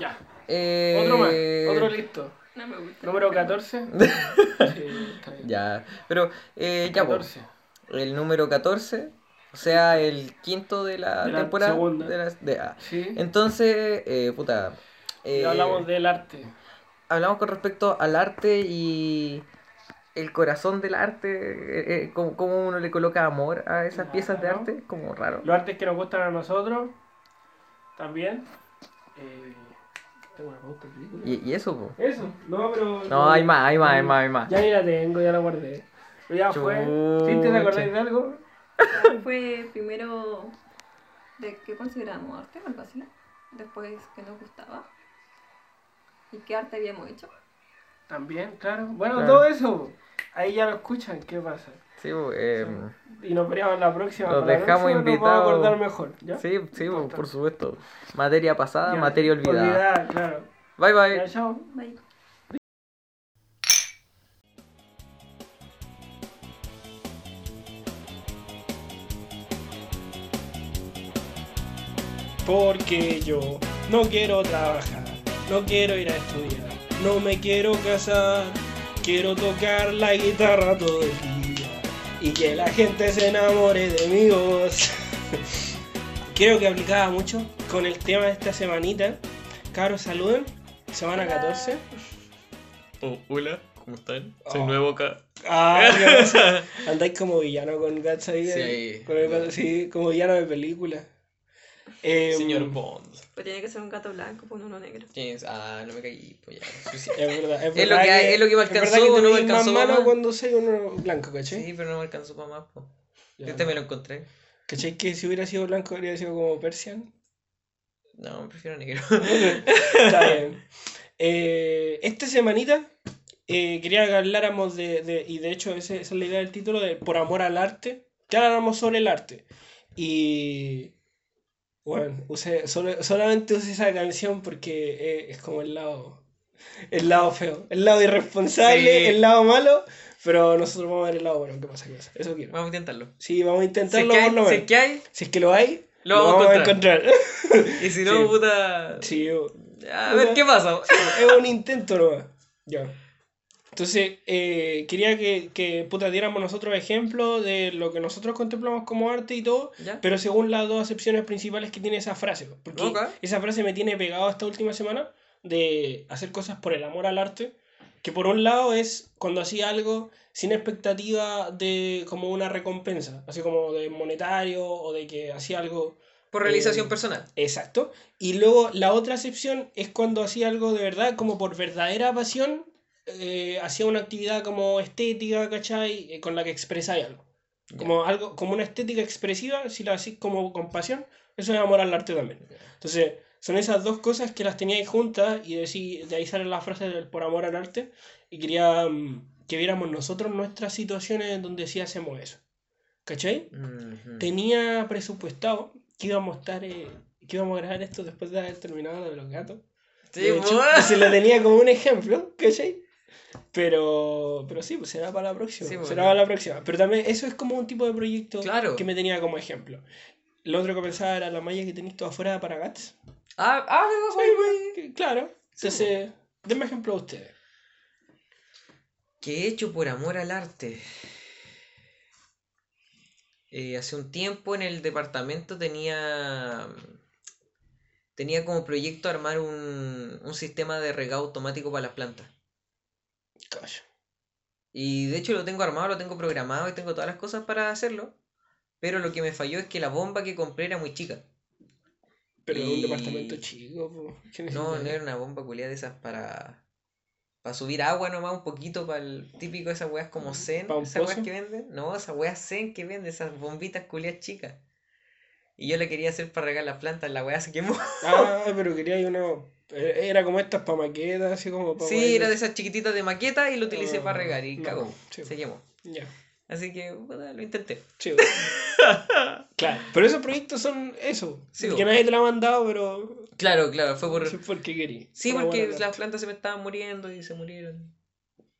Ya. Eh, Otro más, otro listo. No me gusta. Número 14. Sí, está bien. Ya, pero eh, ya, po, 14. el número 14, o sea, el quinto de la, De la temporada. segunda. de la- de- ah. Sí. Entonces, eh, puta. eh, hablamos del arte. hablamos con respecto al arte y el corazón del arte, eh, eh, cómo, cómo uno le coloca amor a esas piezas de arte, como raro. Los artes que nos gustan a nosotros. También. Eh, tengo una pauta de película. Y, y eso, po. Eso, no, pero. No, hay más, hay más, hay más, hay más. Ya ni la tengo, ya la guardé. Pero ya fue. ¿Sí te acordáis de algo? Fue primero de qué consideramos arte, algo así. Después que nos gustaba. ¿Y qué arte habíamos hecho? También, claro. Bueno, Claro. todo eso. Ahí ya lo escuchan, ¿qué pasa? Sí, eh, Y nos veríamos la próxima. Los dejamos Nos invitados. a acordar mejor, ¿ya? sí, sí, Importante. por supuesto. Materia pasada, Ya, materia olvidada. Olvidada, claro. Bye bye. Ya, chao. Bye. Porque yo no quiero trabajar, no quiero ir a estudiar, no me quiero casar, quiero tocar la guitarra todo el día y que la gente se enamore de mi voz. Creo que aplicaba mucho con el tema de esta semanita. Cabros, saluden. Semana 14. hola, ¿cómo están? Soy nuevo acá. Ah, ¿qué pasa? Andáis como villano con ahí. Sí, con el- sí, como villano de película. Em, Bond. Pues tiene que ser un gato blanco, pues uno negro. Ah, no me caí, pues ya. Es verdad, es, Es lo verdad que hay- es lo que me es verdad alcanzó, que te no me veis más alcanzó malo cuando soy uno blanco, ¿cachai? Sí, pero no me alcanzó para más, po. Ya. Este me lo encontré. ¿Cachai que si hubiera sido blanco habría sido como Persian? No, prefiero negro. Está bien. Eh, esta semanita eh, quería que habláramos de, de- y de hecho ese- esa es la idea del título, de Por amor al arte, que habláramos sobre el arte. Y bueno, usé, solo- solamente usé esa canción porque eh, es como el lado, el lado feo, el lado irresponsable, Sí. el lado malo, pero nosotros vamos a ver el lado bueno, ¿qué pasa? ¿Qué pasa? Eso quiero. Vamos a intentarlo. Sí, vamos a Si es intentarlo que por lo hay, si es que hay, Si es que lo hay, Lo lo, vamos a encontrar. y si no, Sí. puta. sí, yo- A ver qué pasa. es un intento nomás. Ya. Entonces, eh, quería que, que puta, diéramos nosotros ejemplos de lo que nosotros contemplamos como arte y todo, ¿Ya? pero según las dos acepciones principales que tiene esa frase. Porque Ok. esa frase me tiene pegado esta última semana de hacer cosas por el amor al arte. Que por un lado es cuando hacía algo sin expectativa de como una recompensa, así como de monetario o de que hacía algo Por realización Eh, personal. Exacto. Y luego la otra excepción es cuando hacía algo de verdad, como por verdadera pasión, eh, hacía una actividad como estética, ¿cachai? Eh, con la que expresáis algo. Como algo, como una estética expresiva, si la hacís como con pasión, eso es amor al arte también. Entonces, son esas dos cosas que las teníais juntas y decí- de ahí sale la frase del por amor al arte. Y quería mm, que viéramos nosotros nuestras situaciones donde sí hacemos eso. ¿Cachai? Ujú. tenía presupuestado que íbamos a estar eh, que íbamos a grabar esto después de haber terminado lo de los gatos. Sí, De hecho, se lo tenía como un ejemplo, ¿cachai? Pero, pero sí, pues será para la próxima. Sí, será para la próxima. Pero también eso es como un tipo de proyecto Claro. que me tenía como ejemplo. Lo otro que pensaba era la malla que tenéis todo afuera para Gats. Ah, ah, Sí, que- claro. Entonces, denme ejemplo a ustedes. ¿Qué he hecho por amor al arte? Eh, hace un tiempo en el departamento tenía tenía como proyecto armar un, un sistema de regado automático para las plantas. Y de hecho lo tengo armado, lo tengo programado y tengo todas las cosas para hacerlo. Pero lo que me falló es que la bomba que compré era muy chica. Pero Y- un departamento chico, po. ¿Qué No, no era una bomba culiada de esas para. Para subir agua nomás un poquito para el típico esas weas como Zen. ¿Pa un Esas weas que venden. No, esas weas Zen que venden, esas bombitas culiadas chicas. Y yo la quería hacer para regar las plantas, la wea se quemó. Ah, pero quería ir uno. Era como estas para maquetas, así como para. Sí, era de esas chiquititas de maqueta y lo utilicé Ah, para regar y no, cagó. sí. Se quemó. Ya. Así que puta, lo intenté. Sí. claro. Pero esos proyectos son eso. Sí, que nadie te lo ha mandado, pero. Claro, claro, fue por. Sí, porque querí. Sí, Por porque las plantas se me estaban muriendo y se murieron.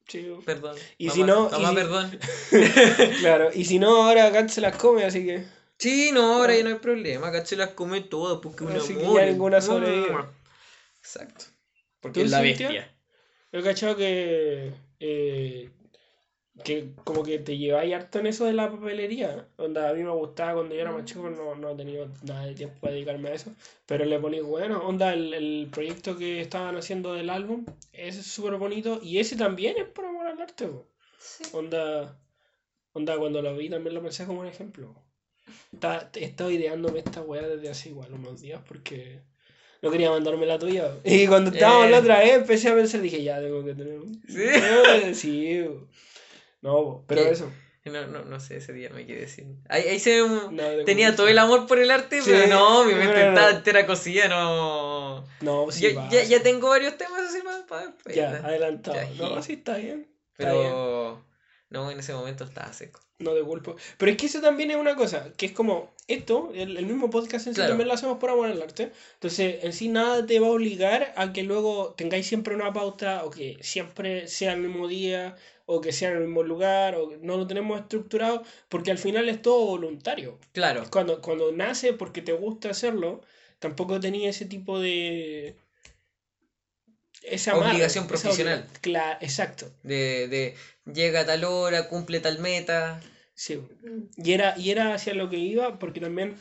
Sí. Perdón. Y Mamá, si no- Mamá, perdón. claro. Y si no, ahora Kat se las come, así que. Sí, no, ahora ya no hay problema. Acá se las come todas porque un Así que ya ninguna sobrevive. Exacto. ¿Tú, Porque es la Cintia? bestia. Yo he cachado que. eh, que como que te lleváis harto en eso de la papelería. Onda, a mí me gustaba cuando yo era más chico, no, no he tenido nada de tiempo para dedicarme a eso. Pero le poní, bueno, onda, el, el proyecto que estaban haciendo del álbum, ese es súper bonito. Y ese también es por amor al arte, po. Sí. Onda, onda, cuando lo vi también lo pensé como un ejemplo. Está, he estado ideándome esta weá desde hace igual unos días porque no quería mandarme la tuya. Y cuando estábamos Eh. la otra vez empecé a pensar, dije, ya tengo que tener un... ¿Sí? Eh, sí. No, pero ¿Qué? eso. No, no, no sé, ese día me quedé sin. Ahí, ahí se No, Tenía todo el amor por el arte, Sí, pero no, mi pero mente no. estaba entera cosida, no. No, sí, ya, pasa. ya, ya tengo varios temas así para. Ya, adelantado. Ya, no, sí. sí, está bien. Está bien. Pero. No, en ese momento estaba seco. No de culpo. Pero es que eso también es una cosa, que es como esto, el, el mismo podcast en sí Claro. también lo hacemos por amor al arte. Entonces, en sí nada te va a obligar a que luego tengáis siempre una pauta o que siempre sea el mismo día o que sea en el mismo lugar o no lo tenemos estructurado porque al final es todo voluntario. Claro, Cuando, cuando nace porque te gusta hacerlo, tampoco tenía ese tipo de... Esa Obligación profesional. Claro, exacto. de, de llega a tal hora, cumple tal meta. Sí. Y era, y era hacia lo que iba, porque también.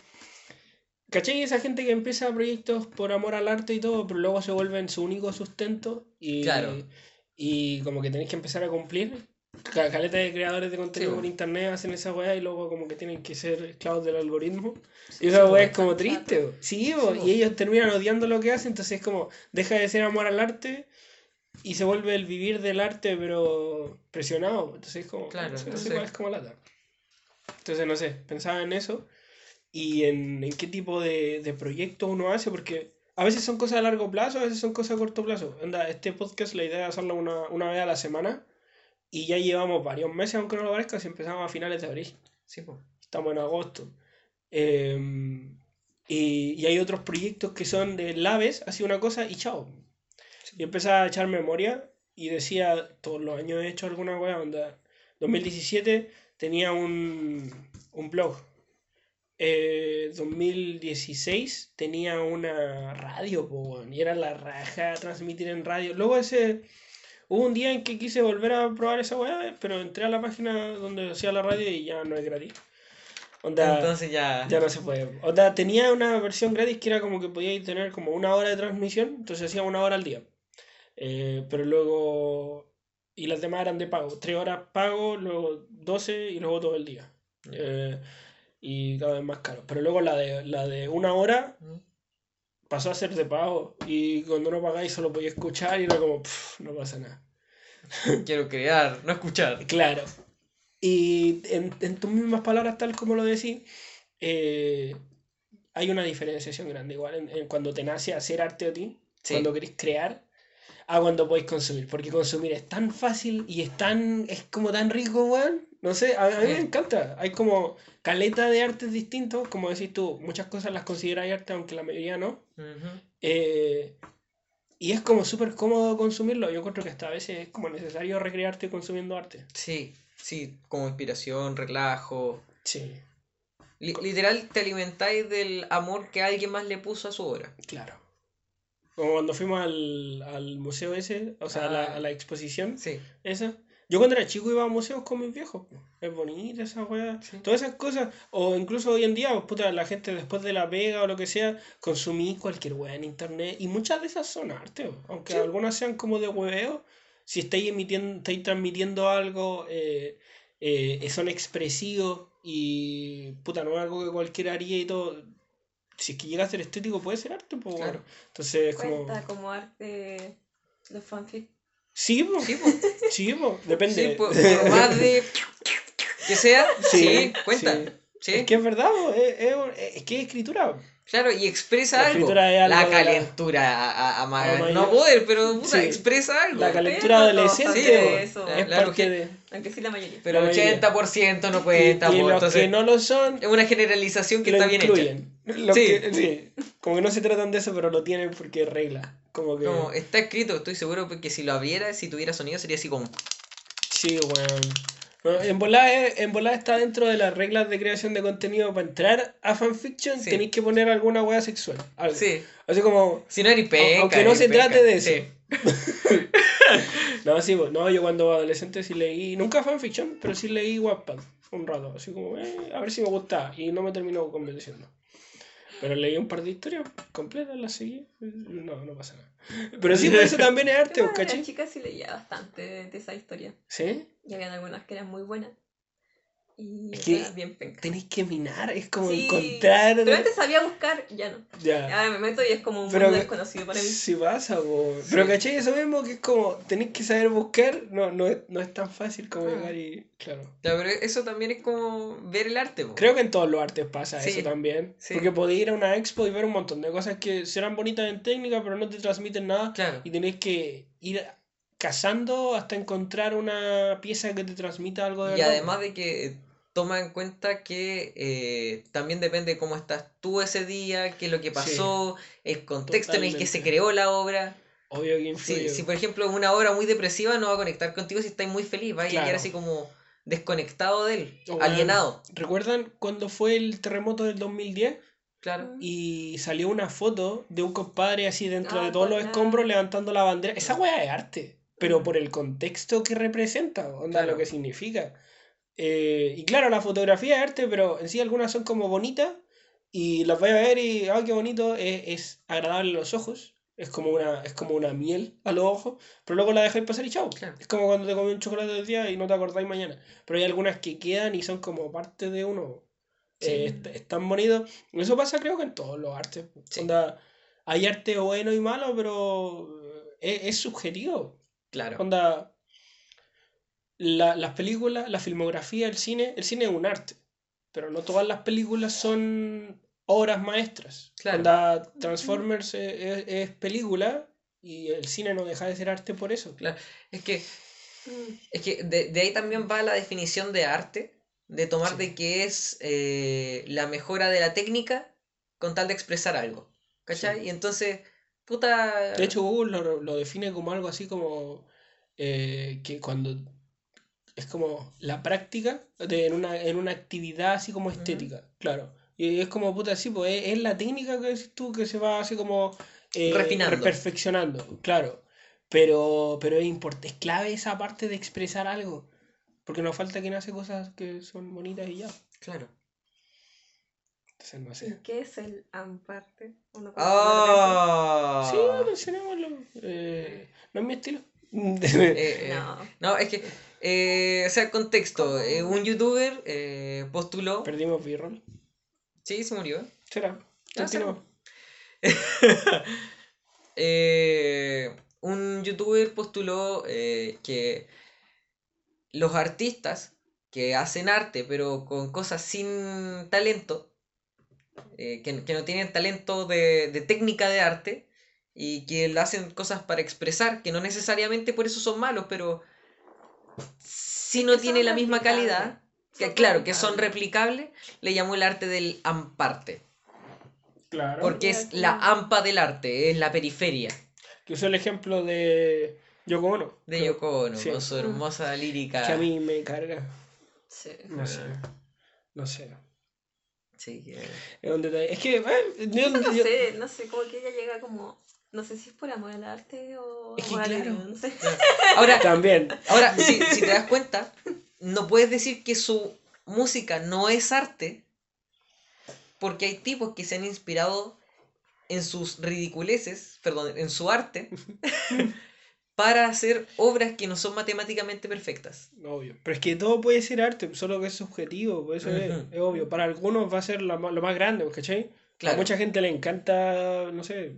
¿Cachai? Esa gente que empieza proyectos por amor al arte y todo, pero luego se vuelven su único sustento y, Claro. y como que tenéis que empezar a cumplir. Ca- Caleta de creadores de contenido Sí, por internet hacen esa weá y luego como que tienen que ser esclavos del algoritmo. Sí, Y esa sí, weá es como triste. bo. Sí, bo, y ellos terminan odiando lo que hacen, entonces es como deja de ser amor al arte y se vuelve el vivir del arte pero presionado. Entonces es como, Claro, no sé, no sé entonces- es como lata. Entonces, no sé, pensaba en eso y en, en qué tipo de, de proyecto uno hace, porque a veces son cosas a largo plazo, a veces son cosas a corto plazo. Anda, este podcast, la idea es hacerlo una, una vez a la semana y ya llevamos varios meses, aunque no lo parezca, si empezamos a finales de abril. Sí, po. Estamos en agosto. Eh, y, y hay otros proyectos que son de Laves, así una cosa y chao. Y empezaba a echar memoria y decía, todos los años he hecho alguna weá, onda. 2017 tenía un, un blog. Eh, 2016 tenía una radio, po, y era la raja transmitir en radio. Luego ese, hubo un día en que quise volver a probar esa weá, pero entré a la página donde hacía la radio y ya no es gratis. Onda, Entonces ya. ya no se puede. Onda, tenía una versión gratis que era como que podíais tener como una hora de transmisión, entonces hacía una hora al día. Eh, pero luego. Y las demás eran de pago. Tres horas pago, luego 12 y luego todo el día. Eh, y cada vez más caro. Pero luego la de, la de una hora Mm. Pasó a ser de pago. Y cuando no pagáis solo podía escuchar y era como, "Pff, no pasa nada. Quiero crear, no escuchar. Claro. Y en, en tus mismas palabras, tal como lo decís, eh, hay una diferenciación grande igual en, en cuando te nace hacer arte a ti, Sí. cuando querés crear, a cuando podéis consumir. Porque consumir es tan fácil y es tan, es como tan rico, weón. No sé, a, a mí me encanta. Hay como caleta de artes distintos, como decís tú, muchas cosas las consideras arte, aunque la mayoría no. Eh, y es como súper cómodo consumirlo. Yo encuentro que hasta a veces es como necesario recrearte consumiendo arte. Sí, sí, como inspiración, relajo. Sí, Li- literal, te alimentáis del amor que alguien más le puso a su obra. claro. Como cuando fuimos al, al museo ese, o sea, a, la, Ah. a la exposición Sí, esa. Yo cuando era chico iba a museos con mis viejos. Es bonita esa weá. Sí. Todas esas cosas. O incluso hoy en día, pues, puta, la gente después de la pega o lo que sea, consumí cualquier weá en internet. Y muchas de esas son arte. Aunque Sí. algunas sean como de hueveo. Si estáis emitiendo, estáis transmitiendo algo, eh, eh, son expresivos y puta, no es algo que cualquiera haría y todo. Si es que llega a ser estético, puede ser arte, pues Claro. Entonces es como. Cuenta como arte los fanfic. Sí, po. sí, po. Sí, po. Depende. Sí, por, por más de que sea, sí, cuenta. sí. Sí, Es que es verdad, es, es- es que es escritura. claro, y expresa La algo. algo La de la- calentura a, a- a mayor- no poder, pero puta, Sí. expresa algo. La calentura no adolescente es Claro parte que- de. Aunque sí la mayoría. Pero el mayoría. 80% no Y, cuenta, y po, los entonces que no lo son, es una generalización que está bien hecha. Sí. que- sí. Como que no se tratan de eso, pero lo tienen porque es regla. Como que. Como está escrito, estoy seguro que si lo abriera, si tuviera sonido, sería así como. Sí, weón. No, En volada, es- en volada está dentro de las reglas de creación de contenido. Para entrar a fanfiction Sí. tenéis que poner alguna wea sexual. algo. Sí. Así como. Si no eres penca. aunque no se trate de eso. Sí. No, sí, pues, no, yo cuando adolescente sí leí. Nunca fanfiction, pero sí leí Wattpad un rato. Así como, eh, a ver si me gusta. Y no me terminó convenciendo. Pero leí un par de historias completas, las seguí. No, no pasa nada. Pero sí, pues eso también es arte, Yo ¿vos cuando era ¿cachai? chica sí leía bastante de, de esa historia. ¿Sí? Y habían algunas que eran muy buenas. Y Es que bien pencas. Tenéis que minar, es como Sí, encontrar. Pero antes sabía buscar, ya no. Ya. Ahora me meto y es como un Pero mundo desconocido para mí. Sí pasa, po. Pero ¿cachai? Eso mismo que es como, tenéis que saber buscar, no, no, es, no es tan fácil como Ah. llegar y... Claro. Ya, pero eso también es como ver el arte, po. Creo que en todos los artes pasa Sí, eso también. sí. Porque podéis ir a una expo y ver un montón de cosas que serán bonitas en técnica, pero no te transmiten nada. Claro. Y tenéis que ir cazando hasta encontrar una pieza que te transmita algo de Y verdad. además de que toma en cuenta que eh, también depende de cómo estás tú ese día, qué es lo que pasó, el contexto en el que se creó la obra. Obvio que influye. Si, si por ejemplo es una obra muy depresiva, no va a conectar contigo si estás muy feliz, va a Claro. quedar así como desconectado de él, alienado. ¿Recuerdan cuando fue el terremoto del 2010? Claro. y salió una foto de un compadre así dentro Ah, de todos los escombros levantando la bandera. Esa weá es arte, pero por el contexto que representa, onda, Claro. lo que significa. Eh, y claro, la fotografía es arte, pero en sí algunas son como bonitas y las voy a ver y, ah, qué bonito, es, es agradable a los ojos. Es como, una, es como una miel a los ojos, pero luego la dejáis pasar y chao. Claro. Es como cuando te comí un chocolate del día y no te acordáis mañana. Pero hay algunas que quedan y son como parte de uno. Sí. Eh, es, es tan bonito. Eso pasa creo que en todos los artes. Sí. Onda, hay arte bueno y malo, pero es, es subjetivo. Claro. Onda, la- las películas, la filmografía, el cine, el cine es un arte. Pero no todas las películas son obras maestras. Claro. Onda, Transformers es, película y el cine no deja de ser arte por eso. Claro. Es que, es que de, de ahí también va la definición de arte, de tomar Sí. de que es eh, la mejora de la técnica con tal de expresar algo. ¿Cachai? Sí. Y entonces, puta... De hecho, Google lo, lo define como algo así como eh, que cuando es como la práctica de, en, una, en una actividad así como estética, claro. Y es como, puta, sí, pues es, es la técnica que decís tú que se va así como eh, Refinando. perfeccionando, claro. Pero, pero es, import- es clave esa parte de expresar algo. Porque nos falta quien hace cosas que son bonitas y ya. Claro. Entonces, no ¿Y sé. qué es el amparte? ¿O no Ah. Sí, mencionémoslo. Eh, no es mi estilo. Eh? No. no, es que, eh, o sea, contexto, eh, un youtuber postuló, Perdimos B-roll. sí, se murió, Será. Ah. Continúa. Eh, un youtuber postuló que los artistas que hacen arte pero con cosas sin talento, que, que no tienen talento de, de técnica de arte y que le hacen cosas para expresar, que no necesariamente por eso son malos, pero si no tiene la misma calidad, que claro, que son replicables. le llamó el arte del amparte. Claro. Porque es la ampa del arte, es la periferia Que usó el ejemplo de Yoko Ono. de que- Yoko Ono, sí. con su hermosa lírica. Que a mí me carga. Sí. No sé. No sé. Sí, que- Es, un detalle. es que. eh, yo- No yo- sé, no sé, como que ella llega como. No sé si es por amor al arte o. Es que al- claro. No sé. Ahora, También. ahora si, si te das cuenta, no puedes decir que su música no es arte, porque hay tipos que se han inspirado en sus ridiculeces, perdón, en su arte, para hacer obras que no son matemáticamente perfectas. Obvio. Pero es que todo puede ser arte, solo que es subjetivo. Por eso es obvio. Para algunos va a ser lo más, lo más grande, ¿cachai? Claro. A mucha gente le encanta, no sé,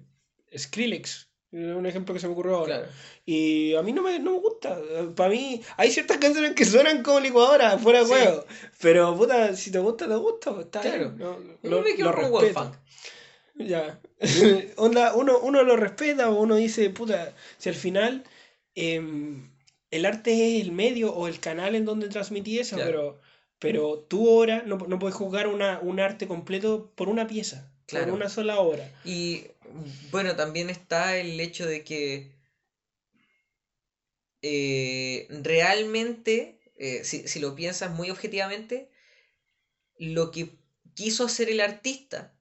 Skrillex. Es un ejemplo que se me ocurrió ahora. Claro. Y a mí no me, no me gusta. Para mí, hay ciertas canciones que suenan como licuadora, fuera de Sí. juego. Pero, puta, si te gusta, te gusta. pues, Está Claro. bien. No, lo, me lo respeto. Ya. Onda, uno, uno lo respeta o uno dice, puta, si al final em, el arte es el medio o el canal en donde transmití eso, Claro. pero, pero tu obra no, no puedes juzgar una, un arte completo por una pieza, Claro. por una sola obra. Y bueno, también está el hecho de que eh, realmente eh, si, si lo piensas muy objetivamente, lo que quiso hacer el artista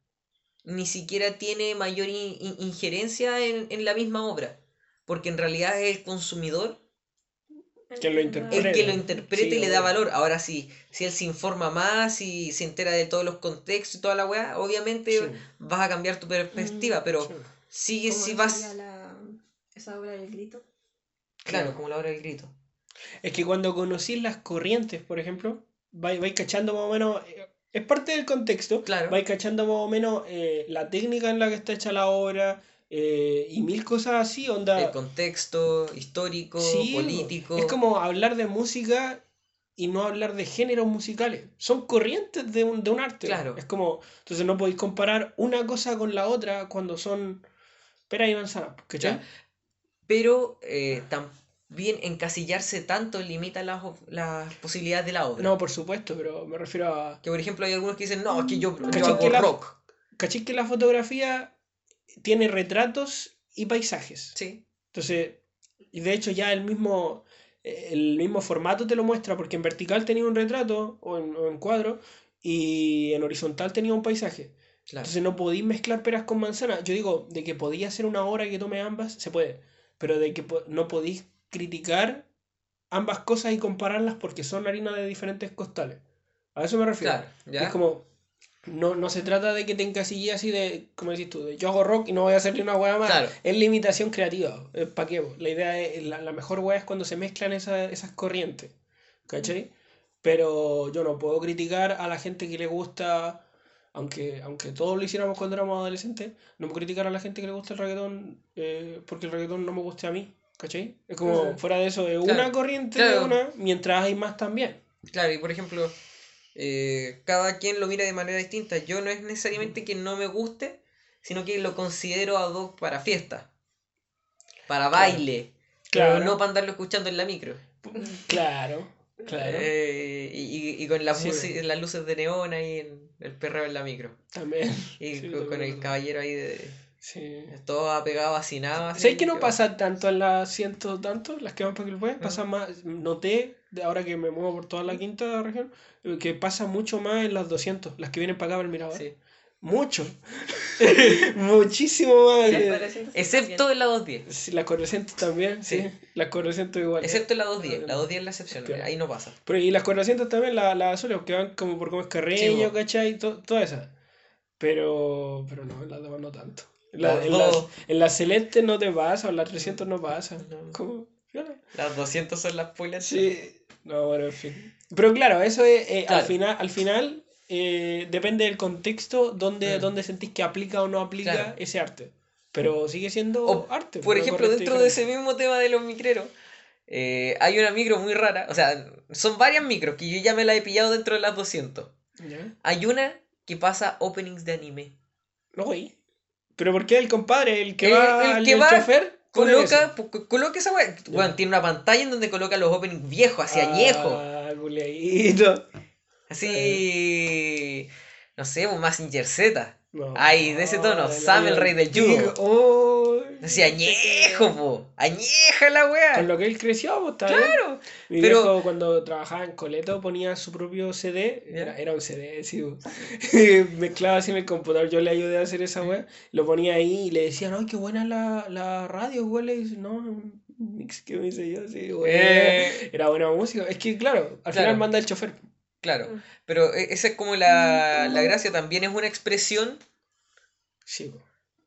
ni siquiera tiene mayor in- in- injerencia en, en la misma obra, porque en realidad es el consumidor Que lo el que lo interpreta Sí, y le da valor. Ahora sí, si él se informa más y se entera de todos los contextos y toda la weá, obviamente Sí. vas a cambiar tu perspectiva, pero Sí. sigue ¿Cómo si vas... la- esa obra del grito? Claro, Claro. como la hora del grito. Es que cuando conocís las corrientes, por ejemplo, vais, vais cachando más o menos. eh, Es parte del contexto. Claro. Vais cachando más o menos eh, la técnica en la que está hecha la obra eh, y mil cosas así, onda. El contexto histórico, Sí, político. Es como hablar de música y no hablar de géneros musicales. Son corrientes de un, de un arte. Claro. Es como. Entonces no podéis comparar una cosa con la otra cuando son pera y manzana. ¿Cachai? Pero eh, también encasillarse tanto limita las, las posibilidades de la obra. No, por supuesto, pero me refiero a. Que por ejemplo hay algunos que dicen, no, es que yo, yo ¿Cachai hago que la- rock. ¿Cachai que la fotografía tiene retratos y paisajes? Sí, Entonces, y de hecho ya el mismo, el mismo formato te lo muestra, porque en vertical tenía un retrato o en, o en cuadro y en horizontal tenía un paisaje. claro. Entonces no podéis mezclar peras con manzanas. Yo digo, de que podía ser una obra que tome ambas, se puede, pero de que no podéis criticar ambas cosas y compararlas porque son harina de diferentes costales. A eso me refiero. Claro, ya. Es como, no, no se trata de que te encasilles así de, como decís tú, de yo hago rock y no voy a hacer ni una hueá más. Claro. Es limitación creativa. ¿Para qué? po? La idea es, la, la mejor hueá es cuando se mezclan esa- esas corrientes. ¿Cachai? Pero yo no puedo criticar a la gente que le gusta, aunque, aunque todos lo hiciéramos cuando éramos adolescentes, no puedo criticar a la gente que le gusta el reggaetón eh, porque el reggaetón no me guste a mí. ¿Cachai? Es como, fuera de eso, es Claro. una corriente de una, mientras hay más también. Claro, y por ejemplo, eh, cada quien lo mira de manera distinta. Yo no es necesariamente que no me guste, sino que lo considero ad hoc para fiesta, para baile, Claro. pero no para andarlo escuchando en la micro. Claro, claro. Eh, y, y- con las, Sí, las luces de neón ahí en el perreo en la micro. También. Y Sí, con, el caballero ahí de Sí. todo apegado así nada. ¿Sabes que no pasa tanto en las ciento tanto, las que van para que lo Pasa más, noté, ahora que me muevo por toda la quinta región, que pasa mucho más en las 200, las que vienen para acá para el Mirador. Sí. Mucho. Muchísimo más. 400 Excepto en la 210. sí, las correscentes también, sí. Sí. Las correscentes igual. Excepto en la 210. La 210 es la excepción. Claro. Ahí no pasa. Pero, y las correscentes también, las la azules, que van como por Gómez Carreño, po. ¿cachai? To- todas esas. Pero, pero no, en las demás no tanto. En, la- Las en las, dos. en las celestes no te pasa, o en las 300 no pasa. No. Como, fíjate. Las 200 son las pulentas. Sí, no, bueno, en fin. Pero claro, eso es, eh, al final, al final eh, depende del contexto donde, Mm. donde sentís que aplica o no aplica Claro. ese arte. Pero sigue siendo O, arte. Por ejemplo, dentro de ese mismo tema de los micreros, eh, hay una micro muy rara. O sea, son varias micros que yo ya me la he pillado dentro de las 200. ¿Ya? Hay una que pasa openings de anime. No, güey. ¿Pero por qué el compadre, el que El- va, el el, que el va, chofer? Coloca, po- coloca esa weá. Bueno, tiene una pantalla en donde coloca los openings viejos, así añejos. Ah. Así. No sé, un Massinger Z. No. Ay, de ese tono, Ay, Sam, el rey del judo. oh, Así añejo, po. Añeja la weá. Con lo que él creció, bien. Claro. Mi Pero- viejo cuando trabajaba en Coleto ponía su propio CD, era, era un CD, sí, mezclaba así en el computador, yo le ayudé a hacer esa wea, lo ponía ahí y le decían, ay, qué buena la, la radio, güey, le dice, no, mix que me hice yo, sí, güey. Eh. Era buena música, es que claro, al Claro. final manda el chofer. Claro. Mm. Pero e- esa es como la, la gracia, también es una expresión Sí,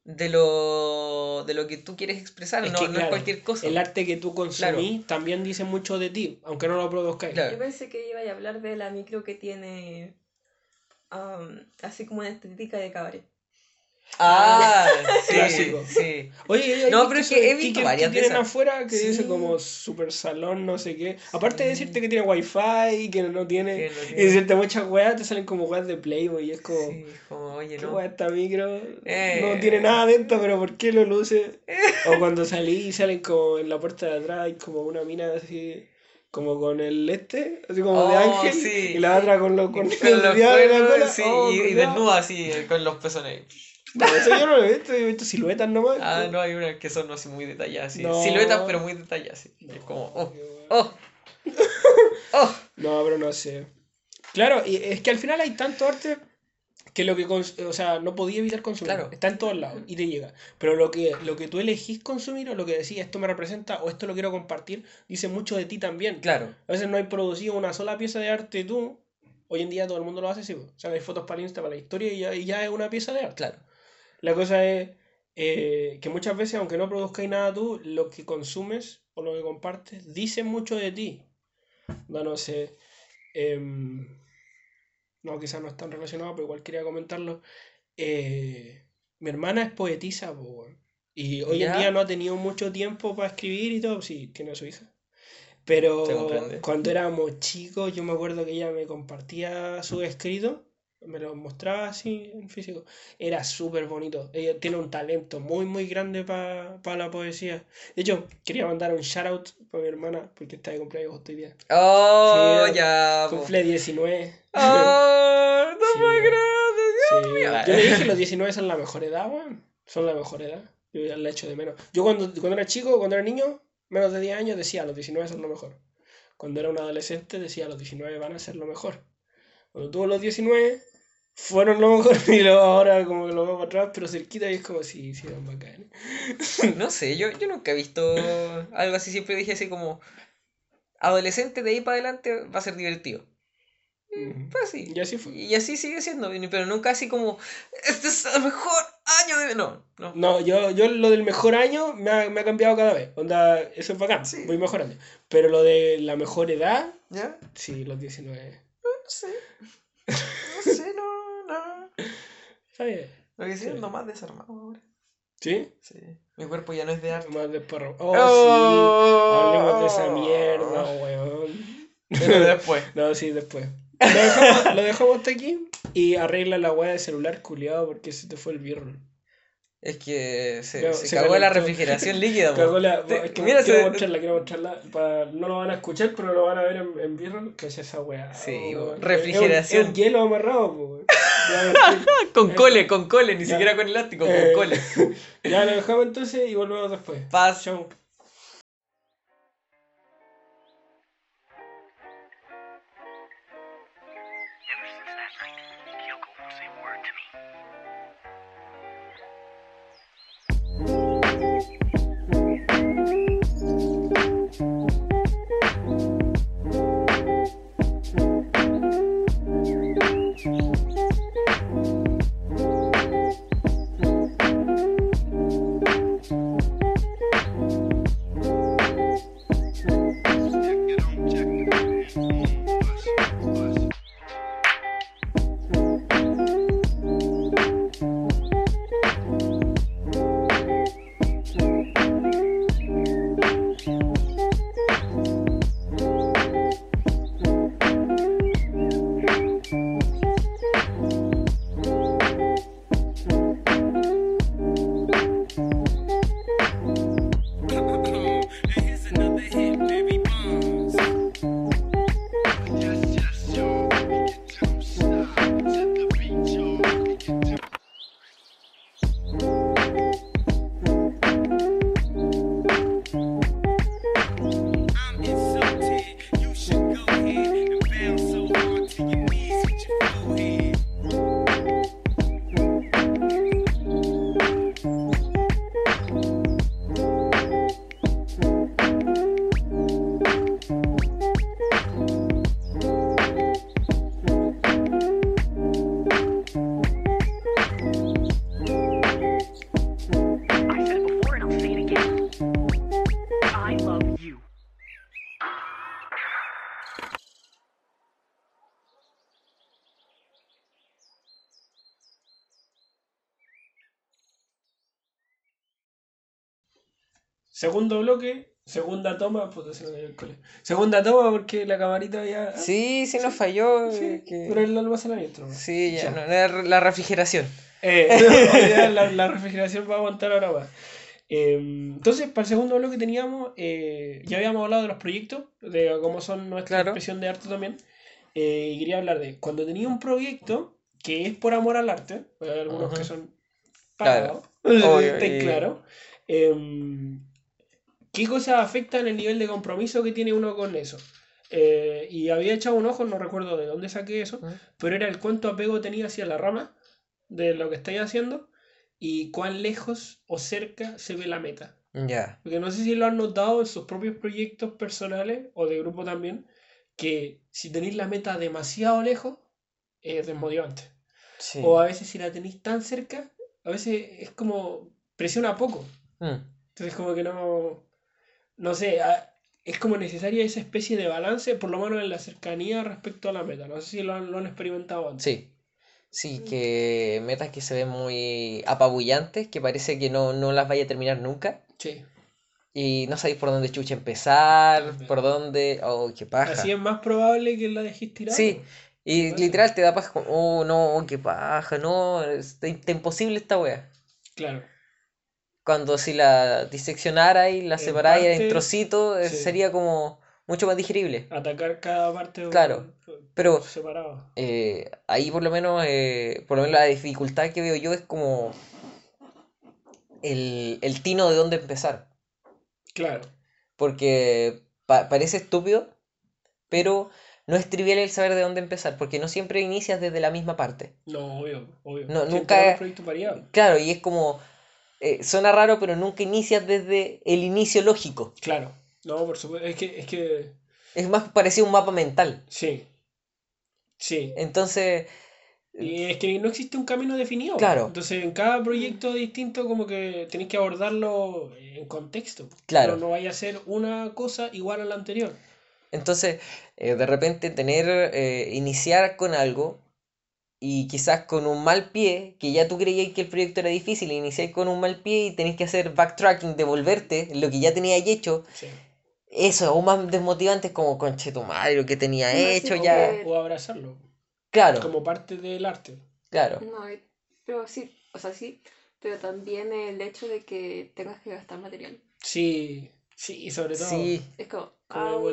de lo, de lo que tú quieres expresar, Es no, que, no es cualquier cosa. El arte que tú consumís también dice mucho de ti, aunque no lo produzcáis. Claro. Yo pensé que iba a hablar de la micro que tiene um, así como una estética de cabaret. Ah, sí, Clásico. sí. Oye, ¿hay No, pero es que he visto varias que tienen afuera que Sí. dice como super salón, no sé qué. Aparte de decirte que tiene wifi, que no tiene. Y decirte muchas weas, te salen como weas de Playboy. Y es como, Sí, como, oye, ¿qué no. esta micro? Eh. No tiene nada dentro, pero ¿por qué lo luce? O cuando salí y salen como en la puerta de atrás, hay como una mina así. Como con el este, así como de Oh, ángel, sí. y la otra con, los con, Con el los diablo la cuernos, cola. sí, Oh, y, y desnuda así, eh, con los pezones. No, eso yo no lo he visto, yo he visto siluetas nomás. Ah, no, hay unas que son así muy detalladas, sí. No. Siluetas, pero muy detalladas, sí. No, es como, oh, oh. Oh, No, pero no sé. Claro, y es que al final hay tanto arte que lo que, o sea, no podía evitar consumir. Claro. Está en todos lados y te llega. Pero lo que, lo que tú elegís consumir o lo que decís, esto me representa o esto lo quiero compartir, dice mucho de ti también. claro. A veces no hay producido una sola pieza de arte tú. Hoy en día todo el mundo lo hace, sí. O sea, hay fotos para el Insta, para la historia y ya, y ya es una pieza de arte. Claro. La cosa es eh, que muchas veces, aunque no produzcáis nada tú, lo que consumes o lo que compartes dice mucho de ti. No, no sé. em, no, quizás no están relacionados, pero igual quería comentarlo. Eh, mi hermana es poetisa, po. Y hoy ¿Ya? en día no ha tenido mucho tiempo para escribir y todo. Sí, tiene a su hija. Pero cuando éramos chicos, yo me acuerdo que ella me compartía su escrito, me lo mostraba así en físico. Era súper bonito. Ella tiene un talento muy, muy grande para la poesía. De hecho, quería mandar un shout out para mi hermana, porque está de cumpleaños hoy día. Oh, Sí, ya. Cumple 19. Oh, no Sí. Dios mío. Yo le dije los 19 son la mejor edad, weón. Son la mejor edad. Yo ya la echo de menos. Yo cuando, cuando era chico, cuando era niño, menos de 10 años, decía los 19 son lo mejor. Cuando era un adolescente, decía los 19 van a ser lo mejor. Cuando tuvo los 19, fueron lo mejor y luego ahora como que lo veo para atrás, pero cerquita y es como si sí, eran bacanes. No sé, yo, yo nunca he visto algo así. Siempre dije así como. Adolescente de ahí para adelante va a ser divertido. Ujú. Pues sí. Y así fue. Y así sigue siendo, pero nunca así como. Este es el mejor año de. No, no. No, yo, yo lo del mejor año me ha, me ha cambiado cada vez. Onda, eso es bacán, Sí. voy mejorando. Pero lo de la mejor edad, ¿Ya? sí, los 19. No sé. Está bien. Lo que Sí. siento más desarmado ahora. ¿Sí? Sí. Mi cuerpo ya no es de arte. Más de perro. Oh, sí. Hablemos de esa mierda, weón. Pero después. No, sí, después. Lo dejamos, lo dejamos hasta aquí y arregla la weá de celular culiado porque se te fue el birro. Es que se, Claro, se se cagó la refrigeración líquida. Cagó la- Te- es que mira, quiero se- mostrarla, quiero mostrarla. Pa- no lo van a escuchar, pero lo van a ver en, en. ¿Qué es esa weá? Sí, Oh, es Refrigeración. Es hielo amarrado, po, Con cole, con cole, ni Ya. siquiera con elástico, con Eh. cole. ya lo dejamos entonces y volvemos después. Paz. Chau. Segundo bloque, segunda toma, puta, se me el cole. Segunda toma porque la camarita ya. Sí, sí nos falló. Sí, eh, que- pero el almacenamiento. ¿no? Sí, ya, Ya. no, la refrigeración. Eh, ya la, la refrigeración va a aguantar ahora más. Eh, entonces, para el segundo bloque teníamos, eh, ya habíamos hablado de los proyectos, de cómo son nuestra Claro. expresión de arte también. y quería hablar de cuando tenía un proyecto que es por amor al arte, hay algunos que son Claro. pagados, Obvio, está y- claro. ¿Qué cosas afectan el nivel de compromiso que tiene uno con eso? eh, y había echado un ojo, no recuerdo de dónde saqué eso, pero era el cuánto apego tenía hacia la rama de lo que estáis haciendo y cuán lejos o cerca se ve la meta. Ya. Porque no sé si lo han notado en sus propios proyectos personales o de grupo también, que si tenéis la meta demasiado lejos, es desmotivante. Sí. O a veces si la tenéis tan cerca, a veces es como presiona poco. Mm. Entonces como que no, no sé, es como necesaria esa especie de balance, por lo menos en la cercanía respecto a la meta. No sé si lo han, lo han experimentado antes. Sí. Sí, que metas que se ven muy apabullantes, que parece que no, no las vaya a terminar nunca. Sí. Y no sabéis por dónde chucha empezar, También. por dónde. Oh, qué paja. Así es más probable que la dejéis tirada. Sí, y literal te da paja como, oh no, qué paja, no, está imposible esta wea. Claro. Cuando si la diseccionara y la En separara en parte, trocitos, eh, sí. sería como mucho más digerible. Atacar cada parte Claro, por pero- separado. Eh, ahí por lo menos, eh, por lo menos la dificultad que veo yo es como el, el tino de dónde empezar. Claro. Porque pa- parece estúpido, pero no es trivial el saber de dónde empezar, porque no siempre inicias desde la misma parte. No, obvio, obvio. No, nunca- hay un proyecto variado. Claro, y es como, eh, suena raro, pero nunca inicias desde el inicio lógico. Claro. No, por supuesto. Es que, es que, Es más parecido a un mapa mental. sí. Sí. Entonces, Y es que no existe un camino definido. Claro. Entonces, en cada proyecto distinto, como que tenéis que abordarlo en contexto. Claro. No, no vaya a ser una cosa igual a la anterior. entonces eh, de repente tener, eh, iniciar con algo y quizás con un mal pie, que ya tú creías que el proyecto era difícil, iniciar con un mal pie y tenés que hacer backtracking, devolverte lo que ya tenías hecho, Sí. eso aún más desmotivante es como, conche tu madre, lo que tenía Más hecho ya. O abrazarlo. Claro, Como parte del arte. claro. No, y- pero sí, o sea, sí, pero también el hecho de que tengas que gastar material. Sí. Sí, sobre todo. Sí, Es como, Como.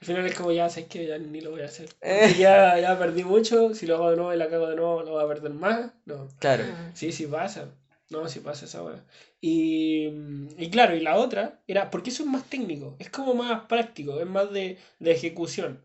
Al final es como ya sabes que ya ni lo voy a hacer. Eh. Ya, ya perdí mucho. Si lo hago de nuevo y la cago de nuevo, lo voy a perder más. No. claro. Mm. Sí, sí pasa. No, sí pasa esa weá. Y, y claro, y la otra era, porque eso es más técnico, es como más práctico, es más de, de ejecución.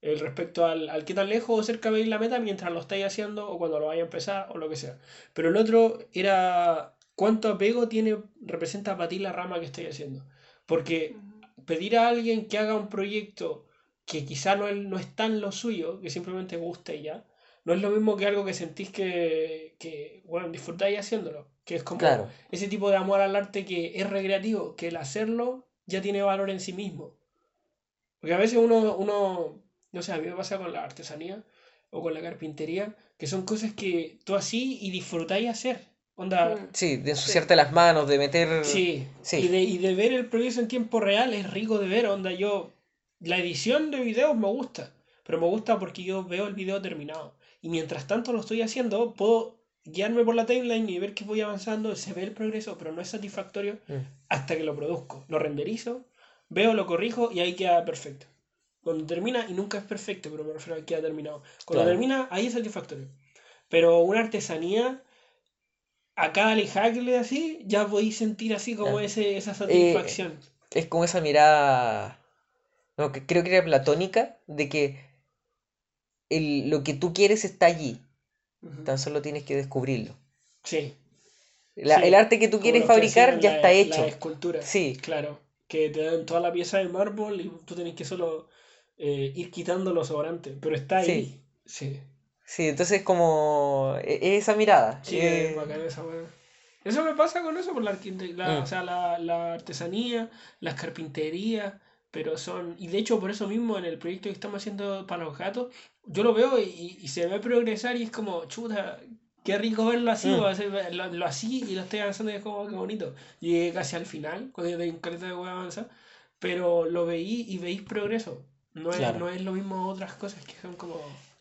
El respecto al, al qué tan lejos o cerca veis la meta mientras lo estáis haciendo o cuando lo vaya a empezar o lo que sea. Pero el otro era cuánto apego tiene, representa para ti la rama que estáis haciendo. Porque pedir a alguien que haga un proyecto que quizá no, es- no es tan lo suyo, que simplemente gusta y ya, no es lo mismo que algo que sentís que, que bueno, disfrutáis haciéndolo. Que es como Claro. ese tipo de amor al arte que es recreativo, que el hacerlo ya tiene valor en sí mismo. Porque a veces uno, uno, no sé, a mí me pasa con la artesanía o con la carpintería, que son cosas que tú así y disfrutáis hacer. Onda, Mm. Sí, de ensuciarte las manos, de meter... Sí, Sí. Y, de, y de ver el progreso en tiempo real es rico de ver, onda, yo, la edición de videos me gusta, pero me gusta porque yo veo el video terminado. Y mientras tanto lo estoy haciendo, puedo guiarme por la timeline y ver que voy avanzando, se ve el progreso, pero no es satisfactorio Mm. hasta que lo produzco. Lo renderizo, veo, lo corrijo y ahí queda perfecto. Cuando termina, y nunca es perfecto, pero me refiero a que queda terminado. Cuando Claro. termina, ahí es satisfactorio. Pero una artesanía, a cada así, ya podéis sentir así como ese, esa satisfacción. Es como esa mirada, no, que creo que era platónica, de que el, lo que tú quieres está allí, tan solo tienes que descubrirlo. Sí. La- Sí, el arte que tú quieres fabricar ya la- está Las hecho. esculturas. Sí, Claro. Que te dan toda la pieza de mármol y tú tenés que solo eh, ir quitando los sobrantes. Pero está ahí. Sí. sí, entonces como es esa mirada. Sí, eh, bacán esa. Eso me pasa con eso, por la, la- Mm. o sea, la, la artesanía, las carpinterías, pero son, y de hecho por eso mismo en el proyecto que estamos haciendo para los gatos, yo lo veo y, y se ve progresar y es como, chuta, qué rico verlo así, Mm. hacer- lo, lo así y lo estoy avanzando y es como, qué bonito. Llegué casi al final, cuando ya tengo un caleta de weá avanzar, pero lo veí y veis progreso. No es, Claro. no es lo mismo otras cosas que son como...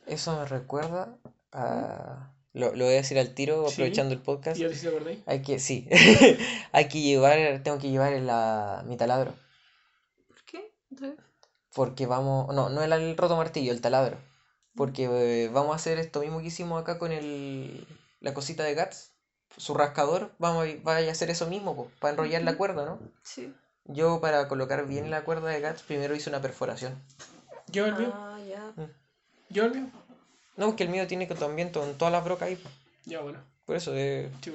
Eso me recuerda a... Lo, lo voy a decir al tiro, Sí. aprovechando el podcast. ¿Ya te te acordáis? Hay que, sí, hay que llevar, tengo que llevar el, la, mi taladro. ¿Por qué? Porque vamos, no, no el, el roto martillo, el taladro. Porque eh, vamos a hacer esto mismo que hicimos acá con el, la cosita de Gats, su rascador. Vamos a, vaya a hacer eso mismo, para enrollar la cuerda, ¿no? Sí. Yo para colocar bien la cuerda de Gats primero hice una perforación. Yo el mío. Ah, ya. Yo el mío. No, porque el mío tiene que también con todas las brocas ahí. Ya, bueno. Por eso, eh, Sí.